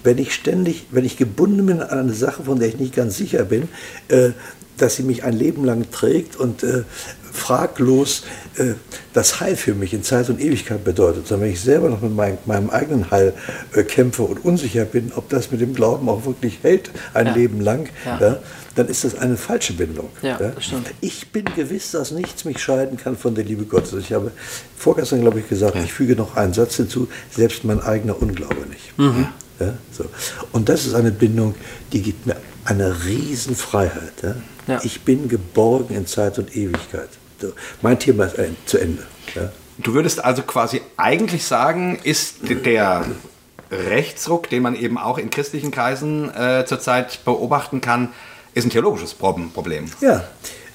wenn ich ständig, wenn ich gebunden bin an eine Sache, von der ich nicht ganz sicher bin, äh, dass sie mich ein Leben lang trägt und äh, fraglos äh, das Heil für mich in Zeit und Ewigkeit bedeutet, sondern wenn ich selber noch mit mein, meinem eigenen Heil äh, kämpfe und unsicher bin, ob das mit dem Glauben auch wirklich hält, ein Ja. Leben lang, Ja. ja, dann ist das eine falsche Bindung. Ich bin gewiss, dass nichts mich scheiden kann von der Liebe Gottes. Ich habe vorgestern, glaube ich, gesagt, ich füge noch einen Satz hinzu, selbst mein eigener Unglaube nicht. Mhm. So. Und das ist eine Bindung, die gibt mir eine Riesenfreiheit. Ja? Ja. Ich bin geborgen in Zeit und Ewigkeit. So. Mein Thema ist ein, zu Ende. Ja? Du würdest also quasi eigentlich sagen, ist der Rechtsruck, den man eben auch in christlichen Kreisen äh, zurzeit beobachten kann, ist ein theologisches Prob- Problem. Ja,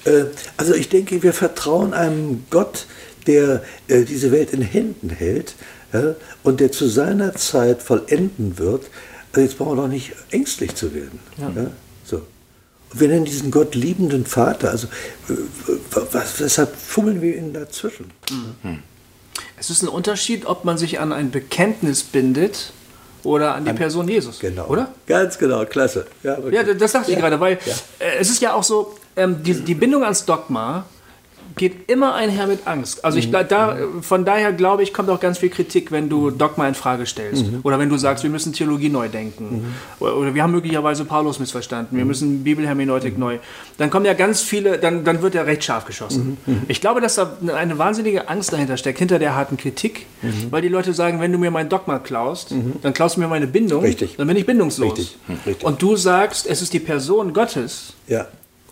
äh, also ich denke, wir vertrauen einem Gott, der äh, diese Welt in Händen hält ja, und der zu seiner Zeit vollenden wird. Also jetzt brauchen wir doch nicht ängstlich zu werden. Ja. so. Wir nennen diesen Gott liebenden Vater. Also äh, was, weshalb fummeln wir ihn dazwischen? Es ist ein Unterschied, ob man sich an ein Bekenntnis bindet oder an die Person Jesus. Genau. Oder? Ganz genau, klasse. Ja. Ja, das dachte ich Ja. gerade, weil Ja. äh, es ist ja auch so, ähm, die, die Bindung ans Dogma geht immer einher mit Angst. Also Mhm. ich, da, da, von daher glaube ich, kommt auch ganz viel Kritik, wenn du Dogma in Frage stellst. Mhm. Oder wenn du sagst, wir müssen Theologie neu denken. Oder, oder wir haben möglicherweise Paulus missverstanden. Wir Mhm. müssen Bibelhermeneutik neu. Dann kommen ja ganz viele, dann, dann wird er recht scharf geschossen. Mhm. Ich glaube, dass da eine wahnsinnige Angst dahinter steckt, hinter der harten Kritik. Mhm. Weil die Leute sagen, wenn du mir mein Dogma klaust, dann klaust du mir meine Bindung. Richtig. Dann bin ich bindungslos. Richtig. Richtig. Und du sagst, es ist die Person Gottes ja.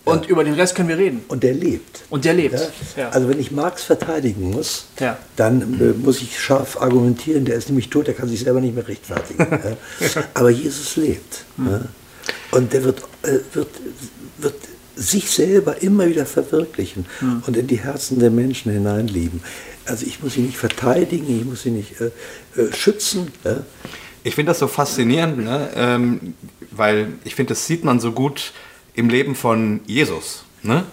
Und über den Rest können wir reden. Und der lebt. Und der lebt. Ja? Ja. Also wenn ich Marx verteidigen muss, Ja. dann äh, muss ich scharf argumentieren, der ist nämlich tot, der kann sich selber nicht mehr rechtfertigen. ja? Aber Jesus lebt. Hm. Ja? Und der wird, äh, wird, wird sich selber immer wieder verwirklichen Hm. und in die Herzen der Menschen hineinlieben. Also ich muss ihn nicht verteidigen, ich muss ihn nicht äh, äh, schützen. Ja? Ich finde das so faszinierend, ne? ähm, weil ich finde, das sieht man so gut im Leben von Jesus. Ne?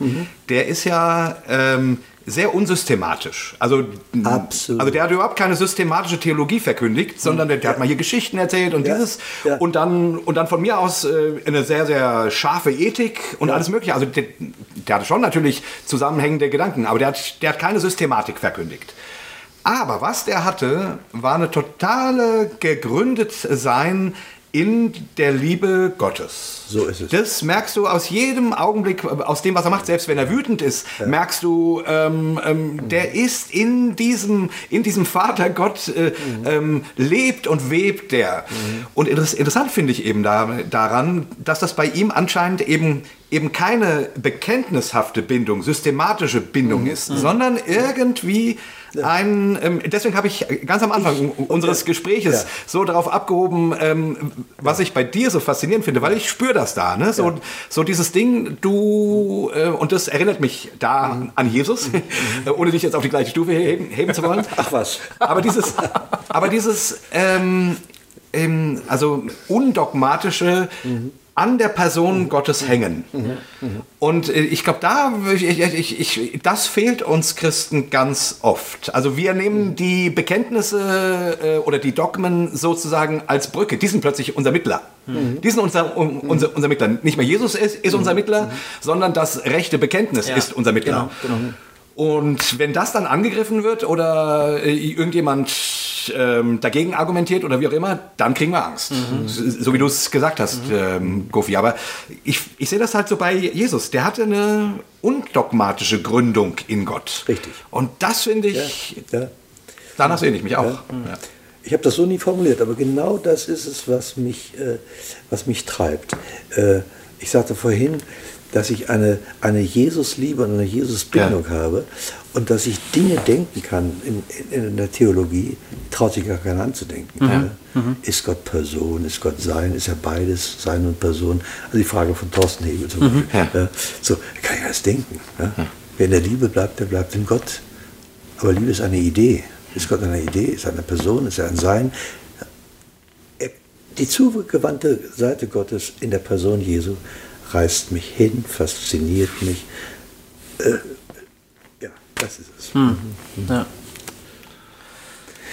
Der ist ja ähm, sehr unsystematisch. Also, Absolut. also der hat überhaupt keine systematische Theologie verkündigt, sondern der, der hat mal hier Geschichten erzählt und Ja, dieses ja. und dann und dann von mir aus äh, eine sehr sehr scharfe Ethik und alles mögliche. Also der, der hatte schon natürlich zusammenhängende Gedanken, aber der hat, der hat keine Systematik verkündigt. Aber was der hatte, war eine totale gegründet sein in der Liebe Gottes. So ist es. Das merkst du aus jedem Augenblick, aus dem, was er macht, selbst wenn er wütend ist, merkst du, ähm, ähm, der ist in diesem, in diesem Vater Gott, äh, ähm, lebt und webt der. Und interess interessant finde ich eben da, daran, dass das bei ihm anscheinend eben eben keine bekenntnishafte Bindung, systematische Bindung ist, sondern irgendwie ein, ähm, deswegen habe ich ganz am Anfang unseres Gespräches Ja. so darauf abgehoben, ähm, was ich bei dir so faszinierend finde, weil ich spüre das da, ne? so, so dieses Ding, du, äh, und das erinnert mich da an Jesus, äh, ohne dich jetzt auf die gleiche Stufe heben, heben zu wollen. Ach was. Aber dieses, aber dieses, ähm, ähm, also undogmatische, an der Person Gottes hängen. Und äh, ich glaube, da, ich, ich, ich, das fehlt uns Christen ganz oft. Also wir nehmen die Bekenntnisse äh, oder die Dogmen sozusagen als Brücke. Die sind plötzlich unser Mittler. Die sind unser, unser, unser Mittler. Nicht mehr Jesus ist, ist unser Mittler, sondern das rechte Bekenntnis Ja, ist unser Mittler. genau, genau. Und wenn das dann angegriffen wird oder äh, irgendjemand ähm, dagegen argumentiert oder wie auch immer, dann kriegen wir Angst. So, so wie du es gesagt hast, ähm, Gofi. Aber ich, ich sehe das halt so bei Jesus. Der hatte eine undogmatische Gründung in Gott. Richtig. Und das finde ich, Ja. danach sehne ich mich auch. Ja. Ich habe das so nie formuliert, aber genau das ist es, was mich, äh, was mich treibt. Äh, ich sagte vorhin, dass ich eine, eine Jesus-Liebe und eine Jesus-Bindung habe und dass ich Dinge denken kann in, in, in der Theologie, traut sich gar keiner anzudenken. Ja. Ist Gott Person, ist Gott Sein, ist er beides, Sein und Person? Also die Frage von Thorsten Hegel zum Beispiel. Ja. Ja. So, kann ich alles denken. Ja. Wer in der Liebe bleibt, der bleibt in Gott. Aber Liebe ist eine Idee. Ist Gott eine Idee? Ist er eine Person? Ist er ein Sein? Die zugewandte Seite Gottes in der Person Jesu reißt mich hin, fasziniert mich. Äh, ja, das ist es. Ja.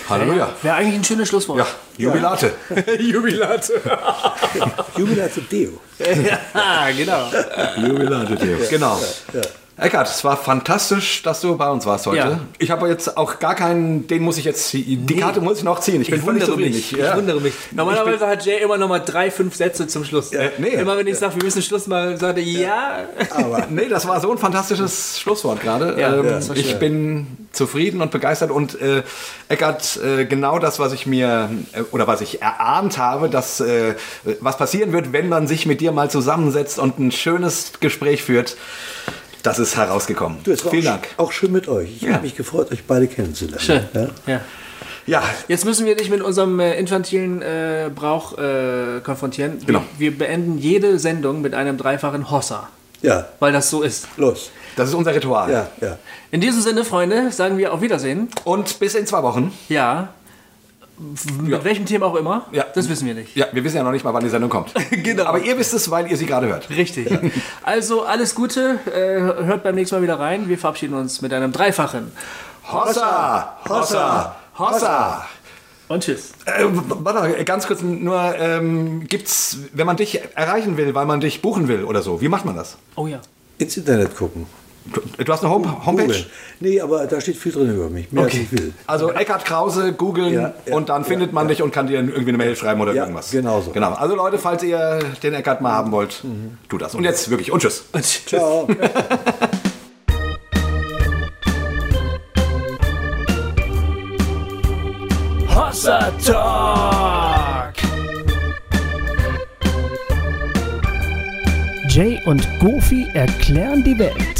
Halleluja. Wäre eigentlich ein schönes Schlusswort. Ja, Jubilate. Jubilate. Jubilate Deo. ja, genau. Jubilate, Theo. Genau. Eckart, es war fantastisch, dass du bei uns warst heute. Ja. Ich habe jetzt auch gar keinen, den muss ich jetzt, die Karte muss ich noch ziehen. Ich bin Ich wundere mich. Ich, Ich ja. wundere mich. Normalerweise hat Jay immer noch mal drei, fünf Sätze zum Schluss. Äh, nee. Immer wenn ich sage, wir müssen Schluss machen, sagt er, ja. Aber nee, das war so ein fantastisches Schlusswort gerade. Ja, ähm, ich bin zufrieden und begeistert und äh, Eckart, äh, genau das, was ich mir äh, oder was ich erahnt habe, dass äh, was passieren wird, wenn man sich mit dir mal zusammensetzt und ein schönes Gespräch führt, das ist herausgekommen. Du, es war Vielen auch, Dank. auch schön mit euch. Ich Ja. habe mich gefreut, euch beide kennenzulernen. Schön. Ja? Ja. Ja, Jetzt müssen wir dich mit unserem äh, infantilen äh, Brauch äh, konfrontieren. Genau. Wir, wir beenden jede Sendung mit einem dreifachen Hossa, ja, weil das so ist. los. das ist unser Ritual. Ja, ja. In diesem Sinne, Freunde, sagen wir auf Wiedersehen. Und bis in zwei Wochen. Ja. Mit Ja. welchem Thema auch immer. Ja. Das wissen wir nicht. Ja, wir wissen ja noch nicht mal, wann die Sendung kommt. Genau. Aber ihr wisst es, weil ihr sie gerade hört. Richtig. Also alles Gute. Äh, hört beim nächsten Mal wieder rein. Wir verabschieden uns mit einem dreifachen. Hossa! Hossa! Hossa! Und tschüss. Äh, warte mal, ganz kurz nur, ähm, gibt's, wenn man dich erreichen will, weil man dich buchen will oder so, wie macht man das? Oh ja. Ins Internet gucken. Du, hast eine Home Homepage? Googeln. Nee, aber da steht viel drin über mich. Mehr als ich will. Also Eckhard Krause googeln Ja, ja, und dann ja, findet man ja. dich und kann dir irgendwie eine Mail schreiben oder Ja, irgendwas. genau so. Genau. Also Leute, falls ihr den Eckhard mal haben wollt, tut das. Und jetzt wirklich und tschüss. Und tschüss. Ciao. Hossa Talk. Jay und Goofy erklären die Welt.